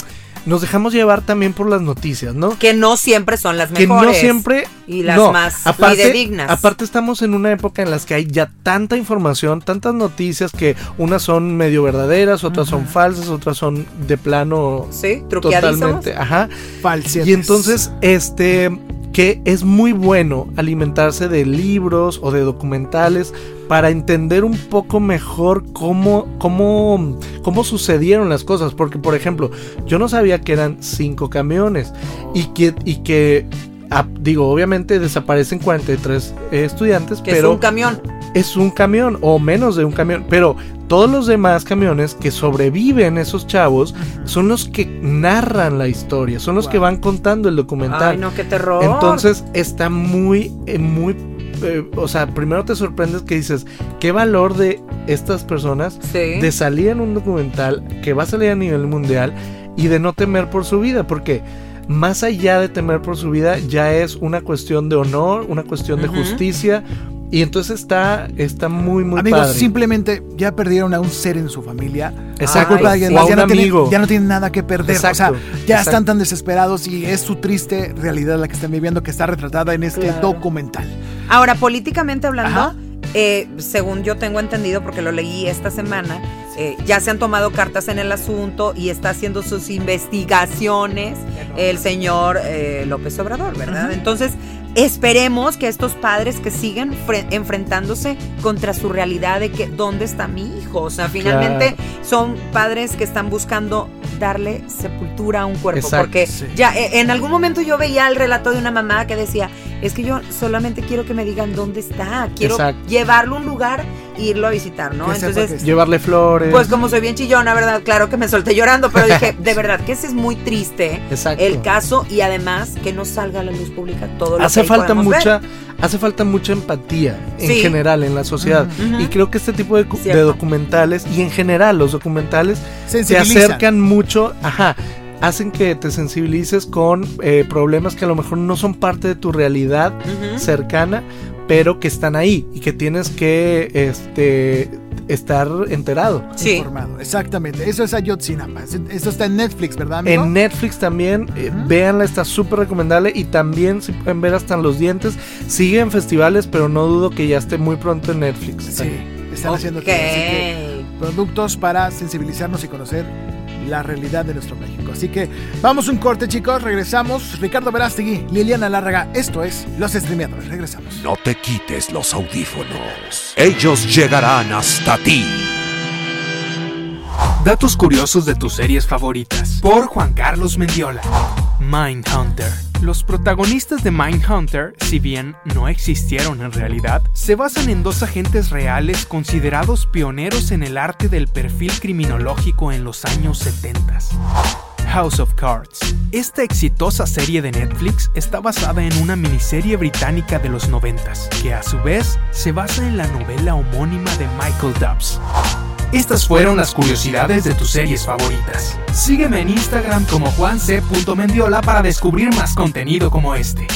[SPEAKER 3] nos dejamos llevar también por las noticias, ¿no?
[SPEAKER 4] Que no siempre son las mejores. Que no siempre. Y las más aparte,
[SPEAKER 3] Aparte, estamos en una época en la que hay ya tanta información, tantas noticias que unas son medio verdaderas, otras son falsas, otras son de plano.
[SPEAKER 4] Sí,
[SPEAKER 3] totalmente. Ajá. Falsas. Y entonces, este que es muy bueno alimentarse de libros o de documentales para entender un poco mejor cómo, cómo, cómo sucedieron las cosas. Porque, por ejemplo, yo no sabía que eran cinco camiones y que, y que ah, digo, obviamente desaparecen 43 estudiantes, pero...
[SPEAKER 4] Es un camión.
[SPEAKER 3] Es un camión o menos de un camión, pero todos los demás camiones que sobreviven esos chavos son los que narran la historia, son los que van contando el documental.
[SPEAKER 4] Ay, no, qué terror.
[SPEAKER 3] Entonces está muy, eh, muy eh, o sea, primero te sorprendes que dices, qué valor de estas personas de salir en un documental que va a salir a nivel mundial y de no temer por su vida, porque más allá de temer por su vida ya es una cuestión de honor, una cuestión de justicia, y entonces está, está muy, muy
[SPEAKER 2] Amigos, simplemente ya perdieron a un ser en su familia.
[SPEAKER 3] Exacto.
[SPEAKER 2] ya, no tienen, ya no tienen nada que perder. o sea, ya están tan desesperados y es su triste realidad la que están viviendo que está retratada en este documental.
[SPEAKER 4] Ahora, políticamente hablando, eh, según yo tengo entendido, porque lo leí esta semana, eh, ya se han tomado cartas en el asunto y está haciendo sus investigaciones el señor eh, López Obrador, ¿verdad? Entonces, Esperemos que estos padres que siguen enfrentándose contra su realidad de que dónde está mi hijo, o sea, finalmente son padres que están buscando darle sepultura a un cuerpo, porque ya e, en algún momento yo veía el relato de una mamá que decía, es que yo solamente quiero que me digan dónde está, quiero llevarlo a un lugar irlo a visitar, ¿no?
[SPEAKER 3] Entonces, llevarle flores.
[SPEAKER 4] Pues como soy bien chillona, ¿verdad? Claro que me solté llorando, pero dije, de verdad que ese es muy triste el caso y además que no salga a la luz pública todo lo
[SPEAKER 3] hace falta mucha hace falta mucha empatía en general en la sociedad. Y creo que este tipo de, documentales y en general los documentales se acercan mucho, ajá, hacen que te sensibilices con eh, problemas que a lo mejor no son parte de tu realidad cercana, pero que están ahí y que tienes que este estar enterado.
[SPEAKER 2] Sí. Informado, exactamente. Eso es Ayotzinapa. Eso está en Netflix, ¿verdad? Amigo?
[SPEAKER 3] En Netflix también. Eh, véanla, está súper recomendable. Y también si pueden ver hasta los dientes. Sigue en festivales, pero no dudo que ya esté muy pronto en Netflix.
[SPEAKER 2] Sí, están haciendo productos para sensibilizarnos y conocer la realidad de nuestro México. Así que vamos un corte, chicos. Regresamos. Ricardo Verástegui, Liliana Lárraga. Esto es Los Streameadores. Regresamos.
[SPEAKER 1] No te quites los audífonos. Ellos llegarán hasta ti.
[SPEAKER 5] Datos curiosos de tus series favoritas. Por Juan Carlos Mendiola. Mindhunter. Los protagonistas de Mindhunter, si bien no existieron en realidad, se basan en dos agentes reales considerados pioneros en el arte del perfil criminológico en los años 70. House of Cards. Esta exitosa serie de Netflix está basada en una miniserie británica de los 90, que a su vez se basa en la novela homónima de Michael Dubbs. Estas fueron las curiosidades de tus series favoritas. Sígueme en Instagram como juanc.mendiola para descubrir más contenido como este.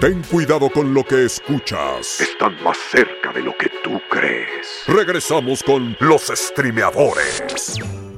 [SPEAKER 1] Ten cuidado con lo que escuchas. Están más cerca de lo que tú crees. Regresamos con los streameadores.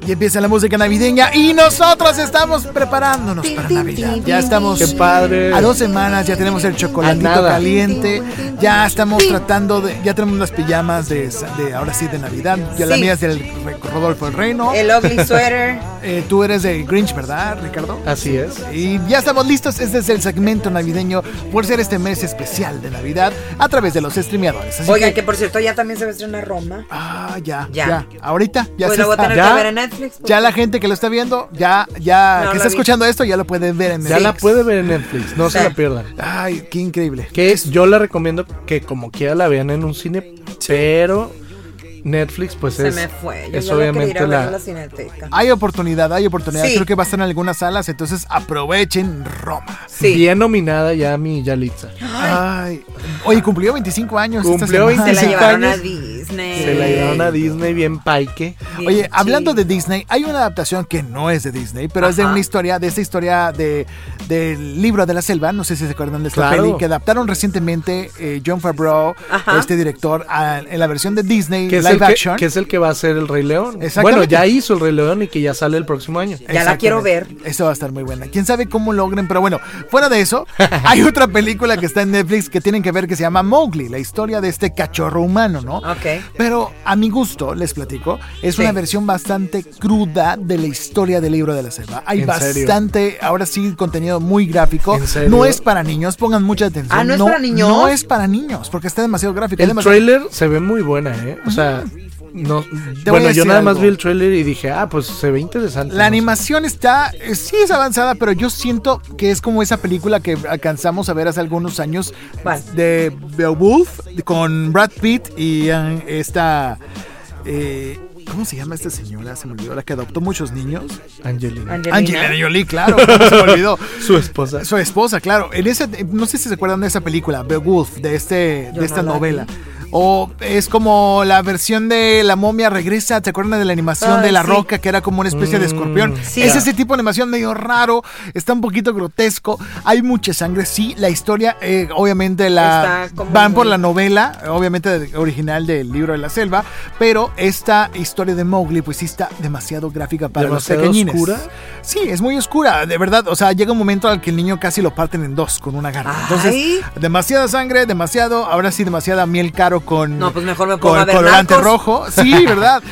[SPEAKER 2] Y empieza la música navideña y nosotros estamos preparándonos para Navidad. Ya estamos
[SPEAKER 3] Qué padre.
[SPEAKER 2] a dos semanas, ya tenemos el chocolatito caliente, ya estamos tratando de, ya tenemos las pijamas de, de ahora sí de Navidad, ya la mía es del Rodolfo el Reino.
[SPEAKER 4] El ugly [laughs] sweater.
[SPEAKER 2] Eh, tú eres de Grinch, ¿verdad, Ricardo?
[SPEAKER 3] Así es.
[SPEAKER 2] Y ya estamos listos, este es el segmento navideño por ser este mes especial de Navidad a través de los streameadores.
[SPEAKER 4] Así Oiga, que, por cierto ya también se va a estrenar Roma.
[SPEAKER 2] Ah, ya, ya. Ahorita ya
[SPEAKER 4] pues se lo voy a tener que ver en Netflix.
[SPEAKER 2] Ya la gente que lo está viendo, ya, ya, que está escuchando esto, ya lo puede ver en
[SPEAKER 3] Netflix. Ya la puede ver en Netflix, no se la pierdan.
[SPEAKER 2] Ay, qué increíble.
[SPEAKER 3] Que es, yo la recomiendo que como quiera la vean en un cine, pero Netflix, pues
[SPEAKER 4] Se
[SPEAKER 3] es.
[SPEAKER 4] me fue. Yo es obviamente la... la cineteca.
[SPEAKER 2] Hay oportunidad, hay oportunidad. Creo que va a estar en algunas salas, entonces aprovechen Roma.
[SPEAKER 3] Sí. Bien nominada ya mi Yalitza.
[SPEAKER 2] Ay. Oye, cumplió 25 años.
[SPEAKER 3] Cumplió 25
[SPEAKER 4] Se la llevaron
[SPEAKER 3] años.
[SPEAKER 4] a Disney.
[SPEAKER 3] Se la llevaron a Disney bien paike.
[SPEAKER 2] Bien Oye, hablando de Disney, hay una adaptación que no es de Disney, pero Ajá. es de una historia, de esta historia de del libro de la selva. No sé si se acuerdan de esta claro. peli que adaptaron recientemente eh, John Favreau, Ajá. este director, a, en la versión de Disney
[SPEAKER 3] que
[SPEAKER 2] live
[SPEAKER 3] que,
[SPEAKER 2] action.
[SPEAKER 3] Que es el que va a ser el Rey León. Bueno, ya hizo el Rey León y que ya sale el próximo año.
[SPEAKER 4] Ya la quiero ver.
[SPEAKER 2] Eso va a estar muy buena. Quién sabe cómo logren, pero bueno, fuera de eso, [laughs] hay otra película que está en Netflix que tienen que ver que se llama Mowgli, la historia de este cachorro humano, ¿no?
[SPEAKER 4] Ok.
[SPEAKER 2] Pero a mi gusto, les platico, es sí. una versión bastante cruda de la historia del libro de la selva. Hay bastante, serio? ahora sí, contenido muy gráfico.
[SPEAKER 3] ¿En serio?
[SPEAKER 2] No es para niños, pongan mucha atención.
[SPEAKER 4] Ah, no es para niños.
[SPEAKER 2] No es para niños, porque está demasiado gráfico.
[SPEAKER 3] El
[SPEAKER 2] demasiado...
[SPEAKER 3] trailer se ve muy buena, ¿eh? O sea. No, bueno, yo nada algo. más vi el trailer y dije, ah, pues se ve interesante.
[SPEAKER 2] La no animación sé. está, eh, sí es avanzada, pero yo siento que es como esa película que alcanzamos a ver hace algunos años
[SPEAKER 4] ¿Cuál?
[SPEAKER 2] de Beowulf con Brad Pitt y uh, esta... Eh, ¿Cómo se llama esta señora? Se me olvidó, la que adoptó muchos niños.
[SPEAKER 3] Angelina.
[SPEAKER 2] Angelina, Angelina Jolie, claro. se me olvidó. [laughs]
[SPEAKER 3] Su esposa.
[SPEAKER 2] Su esposa, claro. En ese, no sé si se acuerdan de esa película, Beowulf, de, este,
[SPEAKER 4] Yo
[SPEAKER 2] de esta
[SPEAKER 4] no la
[SPEAKER 2] novela.
[SPEAKER 4] vi.
[SPEAKER 2] O es como la versión de La momia regresa, ¿te acuerdan de la animación
[SPEAKER 4] Ay,
[SPEAKER 2] de La
[SPEAKER 4] sí.
[SPEAKER 2] Roca, que era como una especie de
[SPEAKER 3] Mm,
[SPEAKER 2] escorpión?
[SPEAKER 4] sí.
[SPEAKER 2] Es ese tipo de animación medio raro, está un poquito grotesco, hay mucha sangre, sí, la historia, eh, obviamente la van por la novela, obviamente original del libro de la selva, pero esta historia de Mowgli pues sí está demasiado gráfica para
[SPEAKER 3] ¿Demasiado
[SPEAKER 2] los pequeñines.
[SPEAKER 3] oscura?
[SPEAKER 2] Sí, es muy oscura, de verdad, o sea, llega un momento al que el niño casi lo parten en dos con una garra. Entonces,
[SPEAKER 4] Ay.
[SPEAKER 2] demasiada sangre, demasiado, ahora sí, demasiada miel caro con
[SPEAKER 4] No, pues mejor me pongo
[SPEAKER 2] con
[SPEAKER 4] a ver
[SPEAKER 2] colorante
[SPEAKER 4] Narcos.
[SPEAKER 2] rojo. Sí, [laughs] ¿verdad?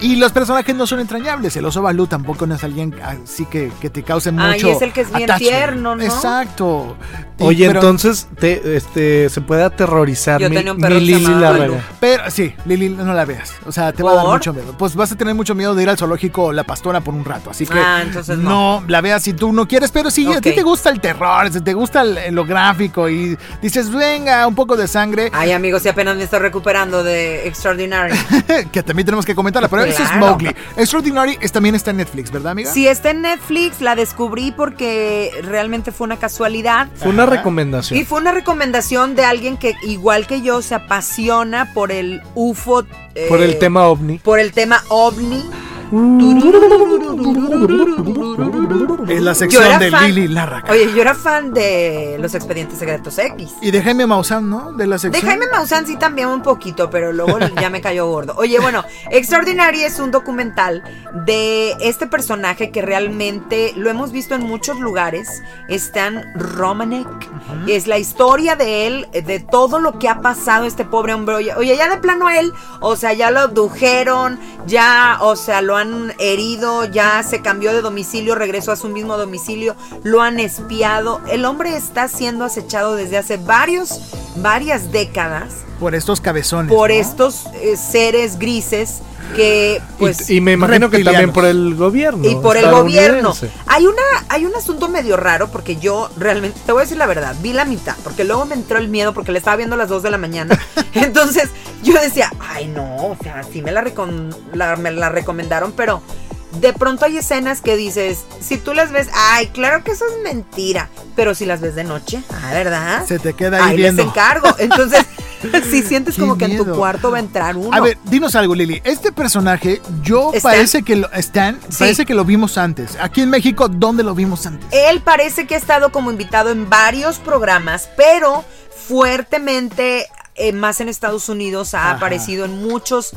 [SPEAKER 2] y los personajes no son entrañables. El oso Balú tampoco no es alguien así que, que te cause
[SPEAKER 4] Ah, y
[SPEAKER 2] mucho.
[SPEAKER 4] es el que es bien
[SPEAKER 2] attachment.
[SPEAKER 4] tierno, ¿no?
[SPEAKER 2] Exacto. Y-
[SPEAKER 3] Oye,
[SPEAKER 2] pero-
[SPEAKER 3] entonces te, este, se puede aterrorizar
[SPEAKER 4] Yo
[SPEAKER 3] mi,
[SPEAKER 4] tenía un
[SPEAKER 3] mi
[SPEAKER 4] perro se
[SPEAKER 3] Lili Lárraga.
[SPEAKER 4] Balú.
[SPEAKER 2] Pero sí, Lili, no la veas. O sea, te va a dar mucho miedo. Pues vas a tener mucho miedo de ir al zoológico La Pastora por un rato. Así que
[SPEAKER 4] Ah, entonces no.
[SPEAKER 2] la veas si tú no quieres. Pero si a ti te gusta el terror, si te gusta el- lo gráfico y dices, venga, un poco de sangre,
[SPEAKER 4] Ay, amigos, si apenas me estoy recuperando de Extraordinary. [laughs]
[SPEAKER 2] que también tenemos que comentarla. Pero eso es. Mowgli. Extraordinary es- también está en Netflix, ¿verdad, amiga?
[SPEAKER 4] Si está en Netflix, la descubrí porque realmente fue una casualidad.
[SPEAKER 3] Fue una recomendación.
[SPEAKER 4] Y fue una recomendación de alguien que, igual que yo, se apasiona por el UFO. eh,
[SPEAKER 3] Por el tema ovni.
[SPEAKER 4] Por el tema ovni.
[SPEAKER 2] Es la sección de
[SPEAKER 4] fan-
[SPEAKER 2] Lili Larraca.
[SPEAKER 4] Oye, yo era fan de Los Expedientes Secretos X.
[SPEAKER 2] Y de Jaime Maussan, ¿no? De la
[SPEAKER 4] De
[SPEAKER 2] sección.
[SPEAKER 4] Jaime Maussan sí también un poquito, pero luego [laughs] ya me cayó gordo. Oye, bueno, Extraordinary es un documental de este personaje que realmente lo hemos visto en muchos lugares. Stan Romanek. Es la historia de él, de todo lo que ha pasado este pobre hombre. Oye, oye, ya de plano él, o sea, ya lo abdujeron, ya, o sea, lo han herido, ya se cambió de domicilio, regresó a su mismo domicilio, lo han espiado. El hombre está siendo acechado desde hace varios, varias décadas
[SPEAKER 2] Por estos cabezones.
[SPEAKER 4] por
[SPEAKER 2] ¿no?
[SPEAKER 4] estos eh, seres grises que pues
[SPEAKER 3] y, y me imagino que también por el gobierno.
[SPEAKER 4] y por el gobierno. Hay una hay un asunto medio raro porque yo realmente te voy a decir la verdad, vi la mitad, porque luego me entró el miedo porque le estaba viendo a las 2 de la mañana. [laughs] Entonces, yo decía, "Ay, no, o sea, sí me la, recom- la- me la recomendaron, pero de pronto hay escenas que dices, si tú las ves, ay, claro que eso es mentira, pero si las ves de noche, ah, ¿verdad?
[SPEAKER 2] Se te queda ahí
[SPEAKER 4] Ahí
[SPEAKER 2] viendo.
[SPEAKER 4] les encargo. Entonces, [laughs] [laughs] si sientes
[SPEAKER 2] Qué
[SPEAKER 4] como que en tu cuarto va a entrar uno.
[SPEAKER 2] A ver, dinos algo, Lili. Este personaje, yo
[SPEAKER 4] ¿Stan?
[SPEAKER 2] parece que lo. Stan,
[SPEAKER 4] Sí.
[SPEAKER 2] parece que lo vimos antes. Aquí en México, ¿dónde lo vimos antes?
[SPEAKER 4] Él parece que ha estado como invitado en varios programas, pero fuertemente eh, más en Estados Unidos ha
[SPEAKER 2] Ajá.
[SPEAKER 4] aparecido en muchos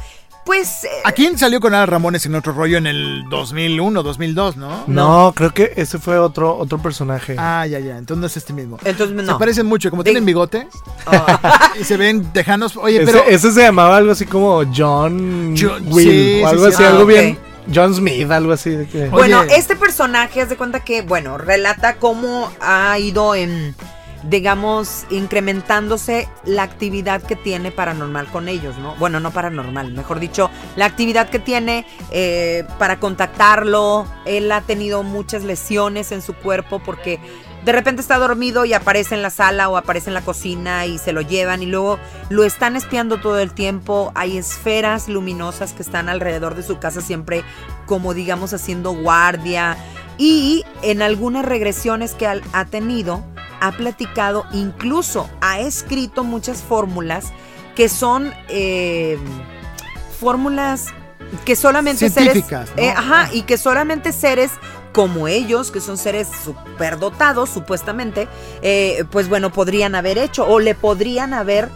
[SPEAKER 4] Pues. Eh,
[SPEAKER 2] ¿A quién salió con Al Ramones en otro rollo en el 2001, 2002, no?
[SPEAKER 3] No, creo que ese fue otro, otro personaje.
[SPEAKER 2] Ah, ya, ya. Entonces no es este mismo.
[SPEAKER 4] Entonces no.
[SPEAKER 2] Se parecen mucho, como tienen bigote. Ah. [laughs] y se ven tejanos. Oye, pero.
[SPEAKER 3] Ese se llamaba algo así como John, Will, o algo así, algo bien. John Smith, algo así. De que...
[SPEAKER 4] Bueno, este personaje, haz de cuenta que, bueno, relata cómo ha ido en digamos, incrementándose la actividad que tiene paranormal con ellos, ¿no? Bueno, no paranormal, mejor dicho, la actividad que tiene eh, para contactarlo. Él ha tenido muchas lesiones en su cuerpo porque de repente está dormido y aparece en la sala o aparece en la cocina y se lo llevan y luego lo están espiando todo el tiempo. Hay esferas luminosas que están alrededor de su casa siempre como digamos haciendo guardia. Y en algunas regresiones que ha tenido, ha platicado, incluso ha escrito muchas fórmulas que son eh, fórmulas que solamente seres. Eh, ajá, y que solamente seres como ellos, que son seres superdotados, supuestamente, eh, pues bueno, podrían haber hecho o le podrían haber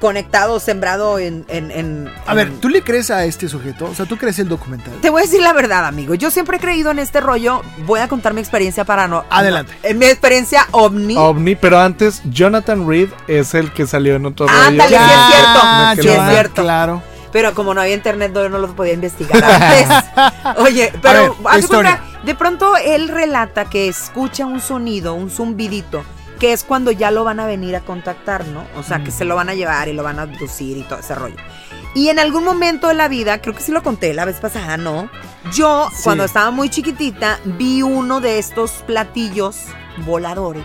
[SPEAKER 4] conectado, sembrado en, en,
[SPEAKER 2] A ver, ¿tú le crees a este sujeto? O sea, ¿tú crees el documental?
[SPEAKER 4] Te voy a decir la verdad, amigo. Yo siempre he creído en este rollo. Voy a contar mi experiencia para no...
[SPEAKER 2] Adelante.
[SPEAKER 4] en mi experiencia ovni.
[SPEAKER 3] Ovni, pero antes, Jonathan Reed es el que salió en otro
[SPEAKER 4] rollo.
[SPEAKER 3] Ándale,
[SPEAKER 4] sí es cierto. Ah, sí es cierto.
[SPEAKER 2] Claro.
[SPEAKER 4] Pero como no había internet, yo no lo podía investigar antes. [laughs] Oye, pero de pronto él relata que escucha un sonido, un zumbidito que es cuando ya lo van a venir a contactar, ¿no? O sea, que se lo van a llevar y lo van a abducir y todo ese rollo. Y en algún momento de la vida, creo que sí lo conté la vez pasada, ¿no? Yo, cuando estaba muy chiquitita, vi uno de estos platillos voladores.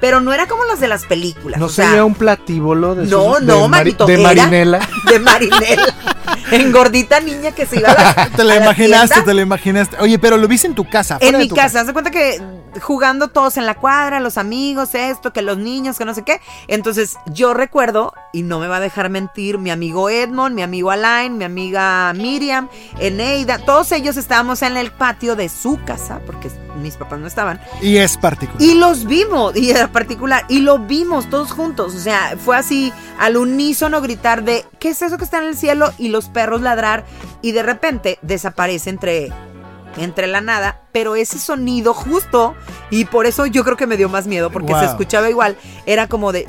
[SPEAKER 4] Pero no era como los de las películas.
[SPEAKER 3] ¿No sería un platíbolo de
[SPEAKER 4] No, no,
[SPEAKER 3] de, de marinela.
[SPEAKER 4] De marinela. [laughs] [laughs] en gordita niña que se iba a la, [laughs]
[SPEAKER 2] Te la imaginaste, te la imaginaste. Oye, pero lo viste en tu casa.
[SPEAKER 4] En mi casa. Haz de cuenta que jugando todos en la cuadra, los amigos, esto, que los niños, que no sé qué. Entonces yo recuerdo, y no me va a dejar mentir, mi amigo Edmond, mi amigo Alain, mi amiga Miriam, Eneida, todos ellos estábamos en el patio de su casa, porque mis papás no estaban.
[SPEAKER 2] Y es particular.
[SPEAKER 4] Y los vimos, y era particular, y lo vimos todos juntos. O sea, fue así al unísono gritar de, ¿qué es eso que está en el cielo? Y los perros ladrar, y de repente desaparece entre entre la nada, pero ese sonido justo, y por eso yo creo que me dio más miedo, porque se escuchaba igual, era como de,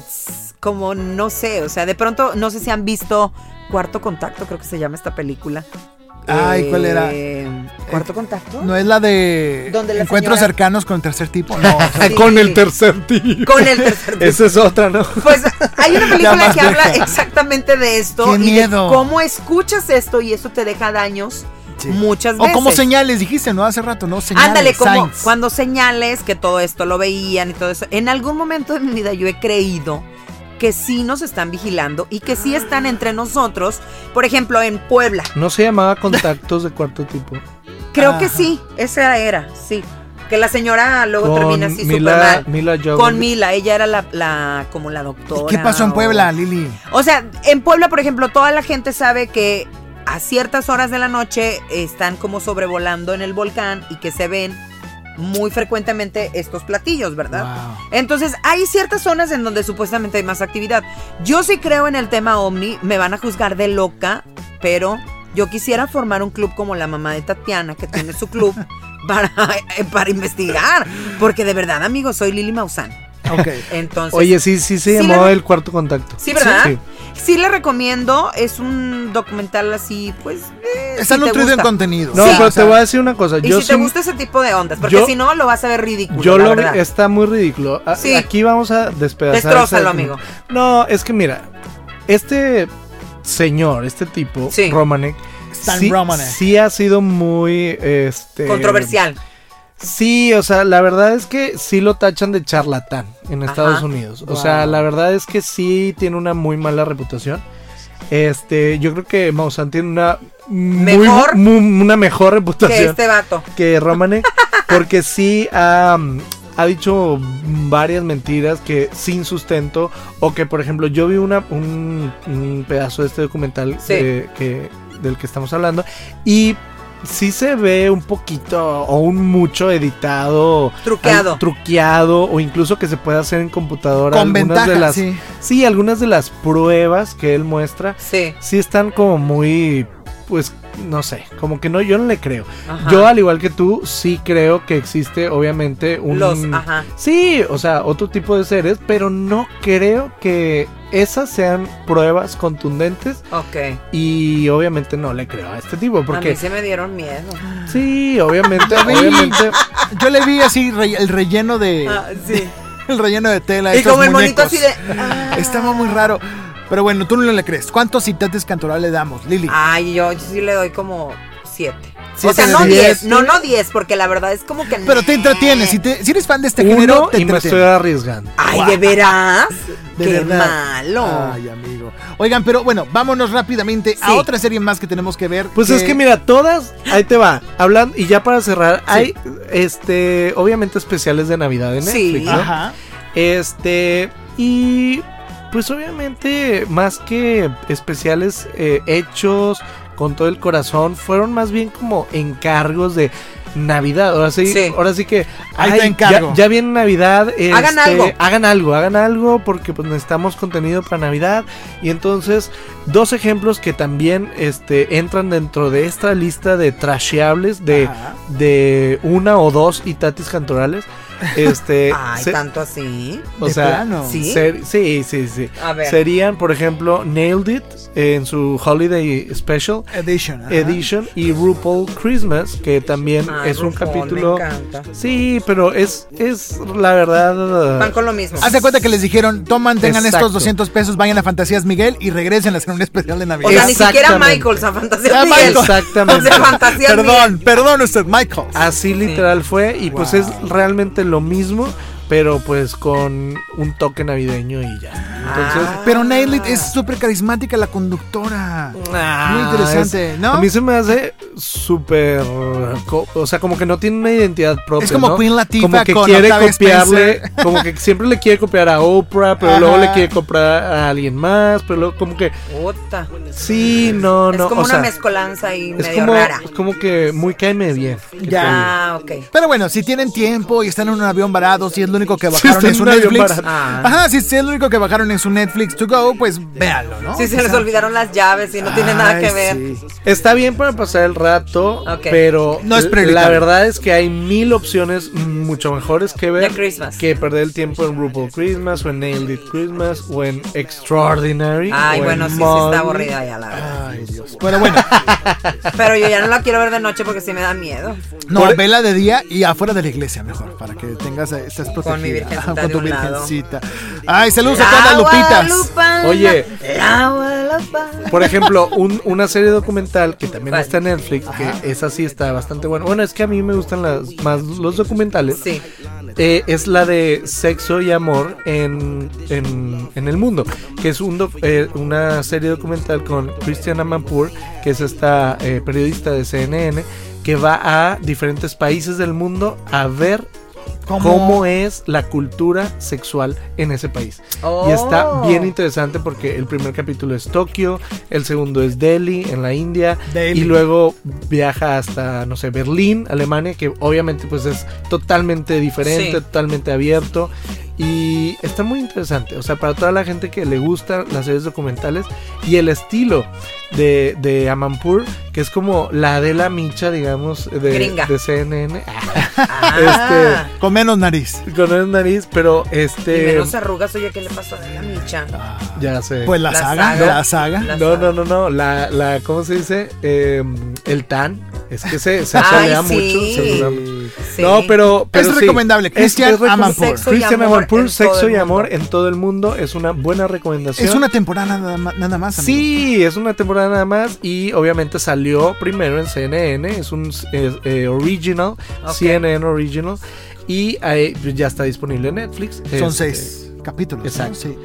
[SPEAKER 4] como no sé, o sea, de pronto, no sé si han visto Cuarto Contacto, creo que se llama esta película.
[SPEAKER 2] Ay, ¿cuál era?
[SPEAKER 4] Eh, ¿Cuarto contacto?
[SPEAKER 2] No es la de encuentros cercanos con el tercer tipo, no. [laughs] [laughs]
[SPEAKER 3] con el tercer tipo.
[SPEAKER 4] Con el tercer tipo.
[SPEAKER 3] Esa es otra, ¿no?
[SPEAKER 4] Pues hay una película que habla exactamente de esto.
[SPEAKER 2] Qué miedo.
[SPEAKER 4] cómo escuchas esto y eso te deja daños Muchas veces.
[SPEAKER 2] O como señales, dijiste, ¿no? Hace rato, ¿no? Señales,
[SPEAKER 4] Ándale, como cuando señales que todo esto lo veían y todo eso. En algún momento de mi vida yo he creído que sí nos están vigilando y que sí están entre nosotros. Por ejemplo, en Puebla.
[SPEAKER 3] ¿No se llamaba contactos de cuarto tipo?
[SPEAKER 4] Creo que sí, esa era, sí. Que la señora luego termina así súper mal.
[SPEAKER 3] Mila
[SPEAKER 4] Con Mila, ella era la, como la doctora.
[SPEAKER 2] ¿Qué pasó en Puebla, Lili?
[SPEAKER 4] O sea, en Puebla, por ejemplo, toda la gente sabe que a ciertas horas de la noche están como sobrevolando en el volcán y que se ven muy frecuentemente estos platillos, ¿verdad? Entonces hay ciertas zonas en donde supuestamente hay más actividad. Yo sí creo en el tema ovni, me van a juzgar de loca, pero yo quisiera formar un club como la mamá de Tatiana, que tiene su club, [laughs] para, para investigar. Porque de verdad, amigos, soy Lili Maussan. [laughs] Entonces.
[SPEAKER 3] Oye, sí, sí se llamó el cuarto contacto.
[SPEAKER 4] Sí, ¿verdad? Sí. sí. le recomiendo. Es un documental así, pues.
[SPEAKER 2] Eh, Está nutrido en contenido.
[SPEAKER 3] No, pero te voy a decir una cosa.
[SPEAKER 4] Y si te gusta ese tipo de ondas, porque si no lo vas a ver ridículo.
[SPEAKER 3] Yo lo está muy ridículo. Sí. Aquí vamos a despedazar.
[SPEAKER 4] Destrózalo, amigo.
[SPEAKER 3] No, es que mira, este señor, este tipo, Romanek. sí, Romanek. sí ha sido muy este
[SPEAKER 4] controversial.
[SPEAKER 3] Sí, o sea, la verdad es que sí lo tachan de charlatán en Estados Unidos. O sea, la verdad es que sí tiene una muy mala reputación. Este, yo creo que Maussan tiene una
[SPEAKER 4] mejor,
[SPEAKER 3] una mejor reputación
[SPEAKER 4] que este vato.
[SPEAKER 3] Que Romanek, porque sí ha, dicho varias mentiras que sin sustento o que, por ejemplo, yo vi una, un, pedazo de este documental que, del que estamos hablando y sí se ve un poquito o un mucho editado.
[SPEAKER 4] Truqueado.
[SPEAKER 3] truqueado o incluso que se puede hacer en computadora.
[SPEAKER 2] Con ventaja, de las, sí.
[SPEAKER 3] sí. algunas de las pruebas que él muestra.
[SPEAKER 4] Sí.
[SPEAKER 3] Sí están como muy, pues no sé, como que no, yo no le creo. Yo, al igual que tú, sí creo que existe, obviamente, un.
[SPEAKER 4] Los, ajá.
[SPEAKER 3] Sí, o sea, otro tipo de seres, pero no creo que esas sean pruebas contundentes.
[SPEAKER 4] Ok.
[SPEAKER 3] Y obviamente no le creo a este tipo, porque. A
[SPEAKER 4] mí se me dieron miedo.
[SPEAKER 3] Sí, obviamente, [laughs] obviamente.
[SPEAKER 2] Yo le vi así el relleno de.
[SPEAKER 4] Ah, sí. [laughs]
[SPEAKER 2] El relleno de tela.
[SPEAKER 4] Y como el monito así de.
[SPEAKER 2] Estaba muy raro. Pero bueno, tú no le crees. ¿Cuántos citantes cantorales le damos, Lili?
[SPEAKER 4] Ay, yo, sí le doy como siete. O sea, no diez, no, no diez, porque la verdad es como que...
[SPEAKER 2] Pero te entretienes, si, si eres fan de este género, te
[SPEAKER 3] y me estoy arriesgando.
[SPEAKER 4] Ay, ¿de veras? [laughs] Qué malo.
[SPEAKER 2] Ay, amigo. Oigan, pero bueno, vámonos rápidamente a otra serie más que tenemos que ver.
[SPEAKER 3] Pues es que mira, todas, ahí te va, hablando, y ya para cerrar, hay, este, obviamente especiales de Navidad en Netflix, sí. Ajá. Este, y pues obviamente, más que especiales eh, hechos con todo el corazón, fueron más bien como encargos de Navidad. Ahora sí, ahora sí que
[SPEAKER 2] ay,
[SPEAKER 3] ya, ya, viene Navidad.
[SPEAKER 4] hagan este, algo.
[SPEAKER 3] Hagan algo, hagan algo porque pues necesitamos contenido para Navidad. Y entonces, dos ejemplos que también este, entran dentro de esta lista de trasheables de, de una o dos itatis cantorales. [laughs] Este,
[SPEAKER 4] Ay, tanto así.
[SPEAKER 3] O sea, ¿Sí? sí, sí, sí. Serían, por ejemplo, Nailed It en su Holiday Special
[SPEAKER 2] Edition,
[SPEAKER 3] Edition y RuPaul Christmas, que también es un capítulo. Sí, pero es, es la verdad.
[SPEAKER 4] Van con lo mismo.
[SPEAKER 2] Haz de cuenta que les dijeron: toman, tengan estos 200 pesos, vayan a Fantasías Miguel y regresen a hacer un especial de Navidad. O
[SPEAKER 4] sea, ni siquiera Michaels a Fantasías ah, Miguel.
[SPEAKER 3] Exactamente.
[SPEAKER 2] perdón, perdón, usted, Michael.
[SPEAKER 3] Así literal fue, y pues es realmente lo mismo pero pues con un toque navideño y ya. Entonces,
[SPEAKER 2] ah. pero Nailed es súper carismática la conductora. Ah, Muy interesante, ¿no?
[SPEAKER 3] A mí se me hace súper, o sea, como que no tiene una identidad propia.
[SPEAKER 2] Es como Queen Latifah
[SPEAKER 3] como que quiere copiarle, como que siempre le quiere copiar a Oprah, pero luego le quiere copiar a alguien más, pero luego como que
[SPEAKER 4] Puta.
[SPEAKER 3] Sí, no, no.
[SPEAKER 4] Es como una mezcolanza y
[SPEAKER 3] es
[SPEAKER 4] medio
[SPEAKER 3] como,
[SPEAKER 4] rara.
[SPEAKER 3] Es como que muy caeme bien.
[SPEAKER 4] Ya, ok.
[SPEAKER 2] Pero bueno, si tienen tiempo y están en un avión varado, si es lo único que bajaron en su Netflix. Ah. Ajá, si es lo único que bajaron en su Netflix to go, pues véanlo, ¿no?
[SPEAKER 4] Si se les olvidaron las llaves y no tiene nada que ver.
[SPEAKER 3] Está bien para pasar el rato, pero
[SPEAKER 2] no es
[SPEAKER 3] la verdad es que hay mil opciones mucho mejores que ver
[SPEAKER 4] que
[SPEAKER 3] perder el tiempo en RuPaul Christmas o en Nailed It Christmas o en Extraordinary.
[SPEAKER 4] Ay, bueno, sí, sí está aburrida ya la verdad.
[SPEAKER 2] Ay, Dios. Bueno, bueno. [laughs]
[SPEAKER 4] pero yo ya no la quiero ver de noche porque sí me da miedo.
[SPEAKER 2] No, vela de día y afuera de la iglesia mejor, para que tengas, estés protegida.
[SPEAKER 4] Con mi virgencita Con tu virgencita.
[SPEAKER 2] Ay, saludos a todas las lupitas.
[SPEAKER 3] Oye, por ejemplo, una serie documental que también está en Netflix, que esa sí está bastante buena. Bueno, es que a mí me gustan las, más los documentales.
[SPEAKER 4] Sí.
[SPEAKER 3] Eh, es la de Sexo y Amor en, en, el mundo, que es un eh, una serie documental con Christiana Amanpour, que es esta eh, periodista de CNN, que va a diferentes países del mundo a ver ¿Cómo? es la cultura sexual en ese país. Y está oh. bien interesante porque el primer capítulo es Tokio, el segundo es Delhi, en la India, y luego viaja hasta, no sé, Berlín, Alemania, que obviamente pues es totalmente diferente, totalmente abierto. Y está muy interesante, o sea, para toda la gente que le gustan las series documentales y el estilo de, de Amanpur, que es como la de la micha, digamos, de, de CNN. [laughs]
[SPEAKER 2] Ah. este, con menos nariz.
[SPEAKER 3] Con menos nariz, pero este.
[SPEAKER 4] Y menos arrugas, oye, ¿qué le pasó a la micha?
[SPEAKER 3] Ah, ya sé.
[SPEAKER 2] Pues la, saga, la saga.
[SPEAKER 3] no, no, no, no, la, la, ¿cómo se dice? Em, el tan. Es que se, se mucho. Se No, pero, pero
[SPEAKER 2] es recomendable. Christian Amanpour.
[SPEAKER 3] Christian Amanpour, Sexo y Amor en todo el mundo. Es una buena recomendación.
[SPEAKER 2] Es una temporada nada más.
[SPEAKER 3] Sí, es una temporada nada más. Y obviamente salió primero en CNN. Es un eh, original. CNN original. Y ya está disponible en Netflix.
[SPEAKER 2] Son este, seis. Capítulos. Exacto. Sí.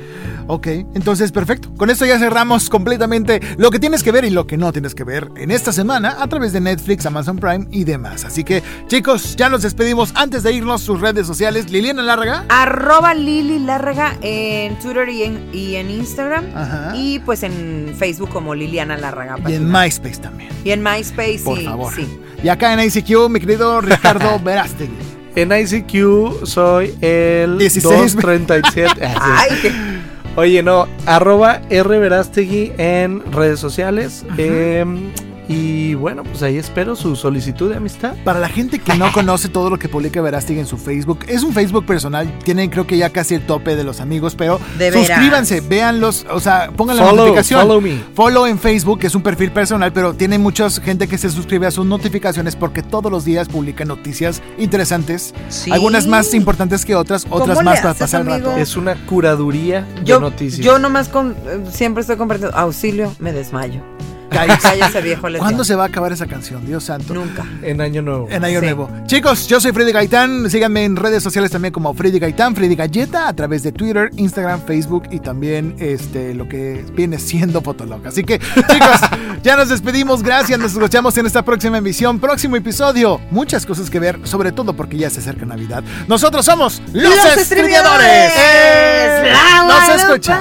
[SPEAKER 2] Ok, entonces perfecto. Con esto ya cerramos completamente lo que tienes que ver y lo que no tienes que ver en esta semana a través de Netflix, Amazon Prime y demás. Así que, chicos, ya nos despedimos. Antes de irnos, sus redes sociales, Liliana Lárraga.
[SPEAKER 4] Arroba Lili Lárraga en Twitter y en, y en Instagram. Ajá. Y pues en Facebook como Liliana Lárraga.
[SPEAKER 2] Y en MySpace también.
[SPEAKER 4] Y en MySpace,
[SPEAKER 2] Por favor. Sí. Y acá en ICQ, mi querido Ricardo [laughs] Verástegui.
[SPEAKER 3] En ICQ soy el 237. [laughs] Ay, qué... Oye, no, arroba rverastegui en redes sociales. Eh, y bueno, pues ahí espero su solicitud de amistad.
[SPEAKER 2] Para la gente que no conoce todo lo que publica Verástig en su Facebook, es un Facebook personal. Tienen creo que ya casi el tope de los amigos, pero suscríbanse, véanlos, o sea, pongan la notificación. Follow me. Follow en Facebook, que es un perfil personal, pero tiene mucha gente que se suscribe a sus notificaciones porque todos los días publica noticias interesantes. Algunas más importantes que otras, otras más para pasar el rato.
[SPEAKER 3] Es una curaduría
[SPEAKER 4] de
[SPEAKER 3] noticias.
[SPEAKER 4] Yo nomás con, siempre estoy compartiendo auxilio, me desmayo. Cállese, viejo
[SPEAKER 2] ¿Cuándo se va a acabar esa canción? Dios santo.
[SPEAKER 4] Nunca.
[SPEAKER 3] En Año Nuevo.
[SPEAKER 2] En Año Nuevo. Chicos, yo soy Freddy Gaitán. Síganme en redes sociales también como Freddy Gaitán, Freddy Galleta, a través de Twitter, Instagram, Facebook y también este lo que viene siendo Fotolog. Así que, chicos, [laughs] ya nos despedimos. Gracias. Nos escuchamos en esta próxima emisión, próximo episodio. Muchas cosas que ver, sobre todo porque ya se acerca Navidad. Nosotros somos los, los Nos escuchan.